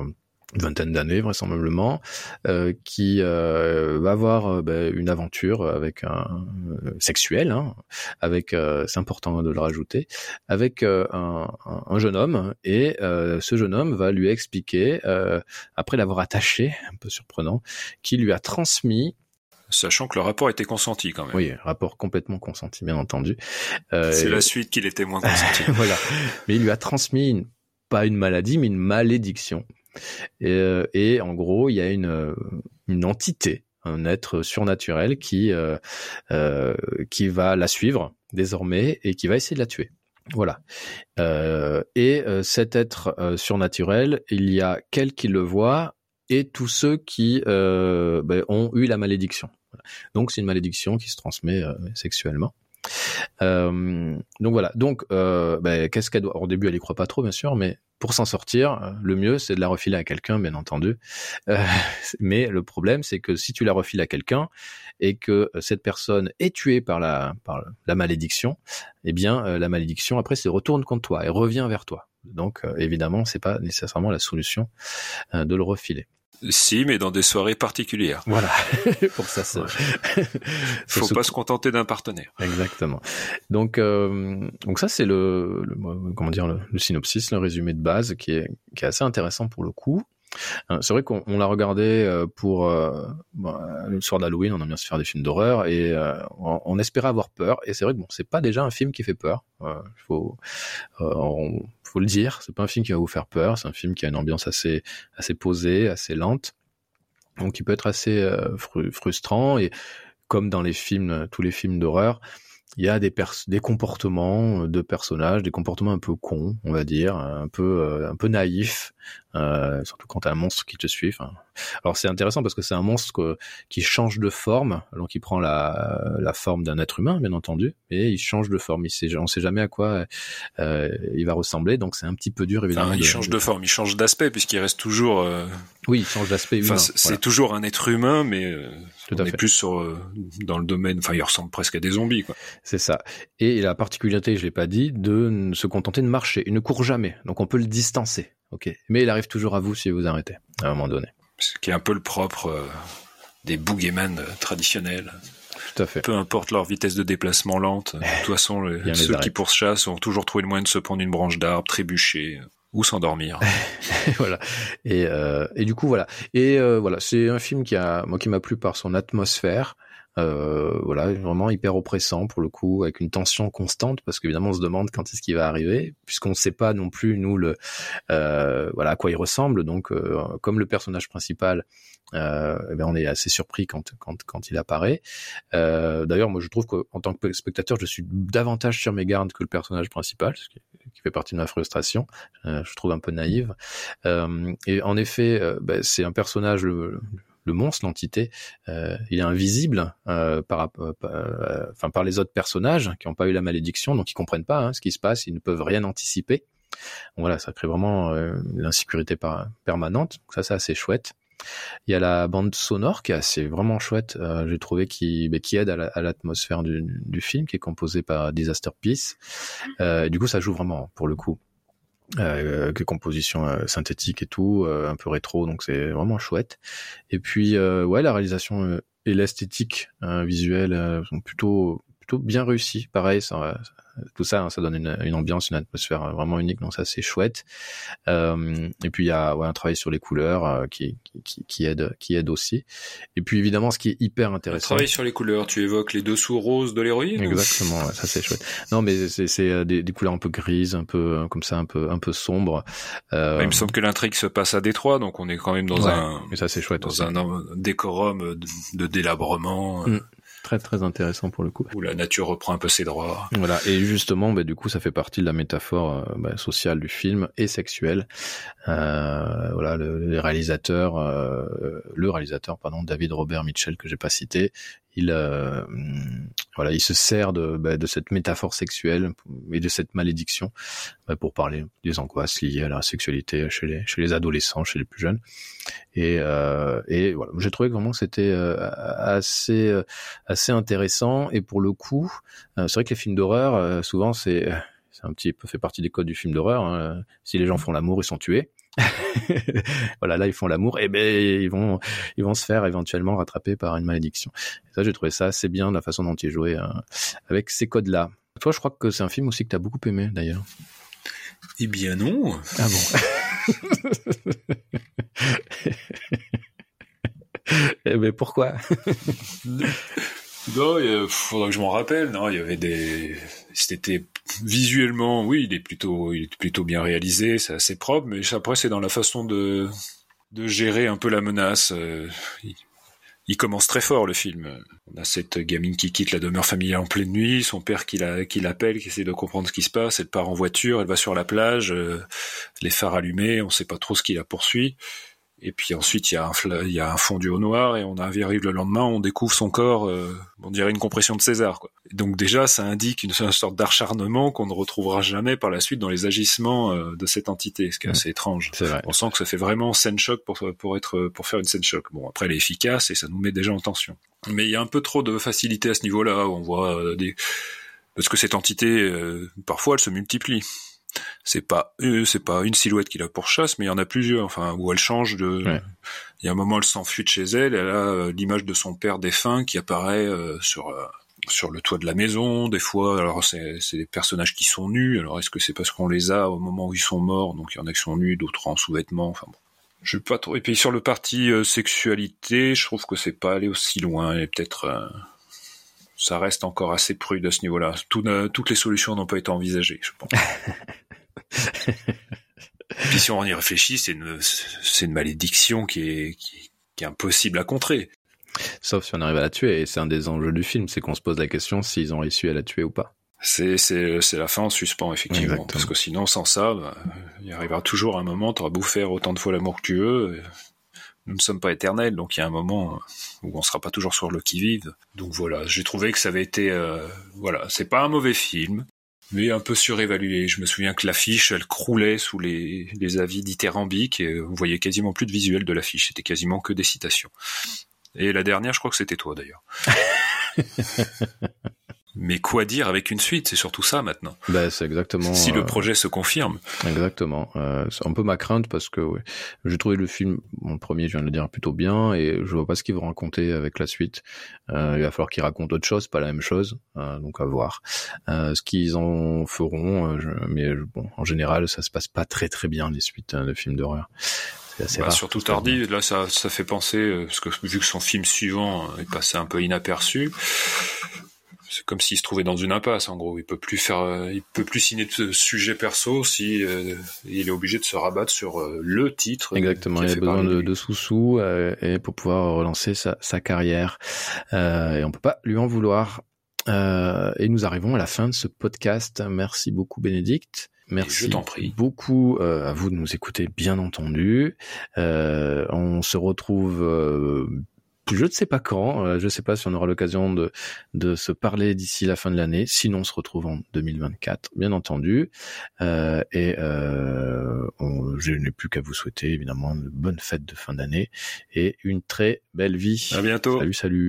une vingtaine d'années vraisemblablement, euh, qui euh, va avoir euh, bah, une aventure avec un euh, sexuelle, hein, avec euh, c'est important de le rajouter, avec euh, un, un- un jeune homme et euh, ce jeune homme va lui expliquer euh, après l'avoir attaché, un peu surprenant, qui lui a transmis Sachant que le rapport était consenti quand même. oui, rapport complètement consenti, bien entendu. Euh, C'est la suite qu'il était moins consenti. voilà. Mais il lui a transmis une- pas une maladie, mais une malédiction. Et, euh, et en gros, il y a une, euh, une entité, un être surnaturel qui euh, qui va la suivre désormais et qui va essayer de la tuer. Voilà. Euh, et euh, cet être euh, surnaturel, il y a quel qui le voit et tous ceux qui ben, ont eu la malédiction. Donc c'est une malédiction qui se transmet sexuellement. Euh, donc voilà. Donc euh, ben, qu'est-ce qu'elle doit Au début, elle y croit pas trop, bien sûr, mais pour s'en sortir, euh, le mieux c'est de la refiler à quelqu'un, bien entendu. Euh, mais le problème, c'est que si tu la refiles à quelqu'un et que cette personne est tuée par la par la malédiction, eh bien la malédiction après se retourne contre toi et revient vers toi. Donc évidemment, c'est pas nécessairement la solution de le refiler. Si, mais dans des soirées particulières. Voilà. pour ça, c'est Faut pas se contenter d'un partenaire. Exactement. Donc, euh, donc ça c'est le, le- comment dire le, le synopsis, le résumé de base qui est qui est assez intéressant pour le coup. Euh, C'est vrai qu'on on l'a regardé euh, pour euh, euh, le soir d'Halloween, on aime bien se faire des films d'horreur et on, espérait avoir peur. Et c'est vrai que bon, c'est pas déjà un film qui fait peur. Faut, on- faut le dire, c'est pas un film qui va vous faire peur. C'est un film qui a une ambiance assez, posée, assez lente, donc qui peut être assez fru- frustrant et comme dans les films, tous les films d'horreur, il y a des, comportements de personnages, des comportements un peu cons, on va dire, un peu naïfs, euh, surtout quand t'as un monstre qui te suit. Alors c'est intéressant parce que c'est un monstre que- qui change de forme, donc il prend la, la forme d'un être humain, bien entendu, et il change de forme. Il sait, on sait jamais à quoi euh, il va ressembler, donc c'est un petit peu dur évidemment. Enfin, il change de forme, il change d'aspect puisqu'il reste toujours. euh, Oui, il change d'aspect Enfin, humain. c'est voilà. toujours un être humain, mais Tout on à est fait. plus sur dans le domaine. Enfin, il ressemble presque à des zombies, quoi. C'est ça. Et il a la particularité, je l'ai pas dit, de se contenter de marcher. Il ne court jamais, donc on peut le distancer. Ok. Mais il arrive toujours à vous si vous arrêtez à un moment donné. Ce qui est un peu le propre euh, des boogeyman euh, traditionnels. Tout à fait. Peu importe leur vitesse de déplacement lente. De toute façon, les- ceux qui pourchassent ont toujours trouvé le moyen de se prendre une branche d'arbre, trébucher euh, ou s'endormir. voilà. Et, euh, et du coup voilà. Et euh, voilà, c'est un film qui a moi qui m'a plu par son atmosphère. Euh, voilà, vraiment hyper oppressant pour le coup, avec une tension constante parce qu'évidemment on se demande quand est-ce qu'il va arriver, puisqu'on ne sait pas non plus nous le euh, voilà à quoi il ressemble. Donc euh, comme le personnage principal, euh, eh ben, on est assez surpris quand quand quand il apparaît. Euh, D'ailleurs, moi je trouve qu'en tant que spectateur, je suis davantage sur mes gardes que le personnage principal, ce qui, fait partie de ma frustration. Euh, je trouve un peu naïve. Et en effet, ben, c'est un personnage, le, le monstre, l'entité, euh, il est invisible euh, par, euh, euh, enfin, par les autres personnages qui n'ont pas eu la malédiction, donc ils comprennent pas hein, ce qui se passe, ils ne peuvent rien anticiper. Donc voilà, ça crée vraiment l'insécurité permanente. Donc ça, c'est assez chouette. Il y a la bande sonore qui est assez vraiment chouette, euh, j'ai trouvé, qui, qui aide à la- à l'atmosphère du, film, qui est composée par Disaster Peace. Du coup, ça joue vraiment, pour le coup euh, que composition euh, synthétique et tout, euh, un peu rétro, donc c'est vraiment chouette. Et puis euh, ouais, la réalisation euh, et l'esthétique euh, visuelle euh, sont plutôt plutôt bien réussis. Pareil, ça, tout ça, hein, ça donne une, une ambiance, une atmosphère euh, vraiment unique, donc ça c'est chouette. Euh, et puis il y a ouais, un travail sur les couleurs euh, qui, qui qui aide qui aide aussi. Et puis évidemment, ce qui est hyper intéressant. travaille sur les couleurs. Tu évoques les dessous roses de l'héroïne ou- Exactement, ouais, ça c'est chouette. Non, mais c'est c'est euh, des, des couleurs un peu grises, un peu comme ça, un peu un peu sombres. Euh, Il me semble que l'intrigue se passe à Détroit, donc on est quand même dans un et ça c'est chouette aussi. dans un décorum de, de délabrement Mm. Très très intéressant pour le coup. où la nature reprend un peu ses droits. Voilà, et justement, bah, du coup, ça fait partie de la métaphore euh, bah, sociale du film et sexuelle. Euh, voilà, le, le réalisateur, euh, le réalisateur, pardon, David Robert Mitchell que j'ai pas cité, il, euh, voilà, il se sert de, bah, de cette métaphore sexuelle et de cette malédiction bah, pour parler des angoisses liées à la sexualité chez les chez les adolescents, chez les plus jeunes. Et, euh, et voilà, j'ai trouvé que vraiment c'était euh, assez euh, assez intéressant et pour le coup, euh, c'est vrai que les films d'horreur, euh, souvent, c'est c'est un petit peu fait partie des codes du film d'horreur. hein. Si les gens font l'amour, ils sont tués. voilà, là, ils font l'amour, et ben ils vont ils vont se faire éventuellement rattraper par une malédiction. Et ça, j'ai trouvé ça assez bien la façon dont il est joué euh, avec ces codes-là. Toi, je crois que c'est un film aussi que t'as beaucoup aimé, d'ailleurs. Eh bien non. Ah bon. Eh ben pourquoi? Non, il faudra que je m'en rappelle. Non, il y avait des. C'était visuellement, oui, il est plutôt, il est plutôt bien réalisé, c'est assez propre. Mais après, c'est dans la façon de de gérer un peu la menace. Il, commence très fort le film. On a cette gamine qui quitte la demeure familiale en pleine nuit, son père qui la- qui l'appelle, qui essaie de comprendre ce qui se passe. Elle part en voiture, elle va sur la plage, euh, les phares allumés, on sait pas trop ce qui la poursuit. Et puis ensuite, il y a un, il y a un fondu au noir et on arrive le lendemain, on découvre son corps, euh, on dirait une compression de César. Quoi. Donc déjà, ça indique une, une sorte d'acharnement qu'on ne retrouvera jamais par la suite dans les agissements euh, de cette entité, ce qui est assez étrange. On sent que ça fait vraiment scène choc pour, pour être pour faire une scène choc. Bon, après, elle est efficace et ça nous met déjà en tension. Mais il y a un peu trop de facilité à ce niveau-là. On voit euh, des parce que cette entité, euh, parfois, elle se multiplie. C'est pas euh, c'est pas une silhouette qui la pourchasse, mais il y en a plusieurs. Enfin, où elle change de. Ouais. Il y a un moment, elle s'enfuit de chez elle. Elle a euh, l'image de son père défunt qui apparaît euh, sur sur le toit de la maison. Des fois, alors c'est c'est des personnages qui sont nus. Alors est-ce que c'est parce qu'on les a au moment où ils sont morts, donc il y en a qui sont nus, d'autres en sous-vêtements. Enfin bon. Je pas trop. Et puis sur le parti euh, sexualité, je trouve que c'est pas allé aussi loin et peut-être euh, ça reste encore assez prude à ce niveau-là. toutes les solutions n'ont pas été envisagées, je pense. puis si on y réfléchit, c'est une c'est une malédiction qui est qui, qui est impossible à contrer. Sauf si on arrive à la tuer, et c'est un des enjeux du film, c'est qu'on se pose la question s'ils ont réussi à la tuer ou pas. C'est c'est c'est la fin en suspens effectivement, parce que sinon sans ça, bah, il arrivera toujours un moment, t'auras beau faire autant de fois l'amour que tu veux, nous ne sommes pas éternels, donc il y a un moment où on sera pas toujours sur le qui vive. Donc voilà, j'ai trouvé que ça avait été, euh, voilà, c'est pas un mauvais film, mais un peu surévalué. Je me souviens que l'affiche, elle croulait sous les, avis dithyrambiques et on voyait quasiment plus de visuel de l'affiche, c'était quasiment que des citations. Et la dernière, je crois que c'était toi d'ailleurs. Mais quoi dire avec une suite? C'est surtout ça maintenant. Ben, c'est exactement. Si le euh, projet se confirme. Exactement. Euh, c'est un peu ma crainte parce que ouais, j'ai trouvé le film, mon premier, je viens de le dire, plutôt bien et je vois pas ce qu'ils vont raconter avec la suite. Euh, il va falloir qu'ils racontent autre chose, pas la même chose. Euh, donc à voir. Euh, ce qu'ils en feront, je, mais bon, en général, ça se passe pas très très bien les suites hein, de films d'horreur. Bah, surtout Tardy, là ça, ça fait penser, parce que vu que son film suivant est passé un peu inaperçu, c'est comme s'il se trouvait dans une impasse en gros. Il peut plus faire, euh, il peut plus signer de sujet perso si il est obligé de se rabattre sur le titre. Exactement, il a besoin de, de sous-sous et pour pouvoir relancer sa, sa carrière. et on peut pas lui en vouloir. et nous arrivons à la fin de ce podcast. Merci beaucoup Bénédicte. Merci je prie. beaucoup euh, à vous de nous écouter, bien entendu. Euh, on se retrouve euh, je ne sais pas quand, je ne sais pas si on aura l'occasion de, de se parler d'ici la fin de l'année, sinon on se retrouve en 2024, bien entendu. et je n'ai plus qu'à vous souhaiter évidemment une bonne fête de fin d'année et une très belle vie. À bientôt. Salut, salut.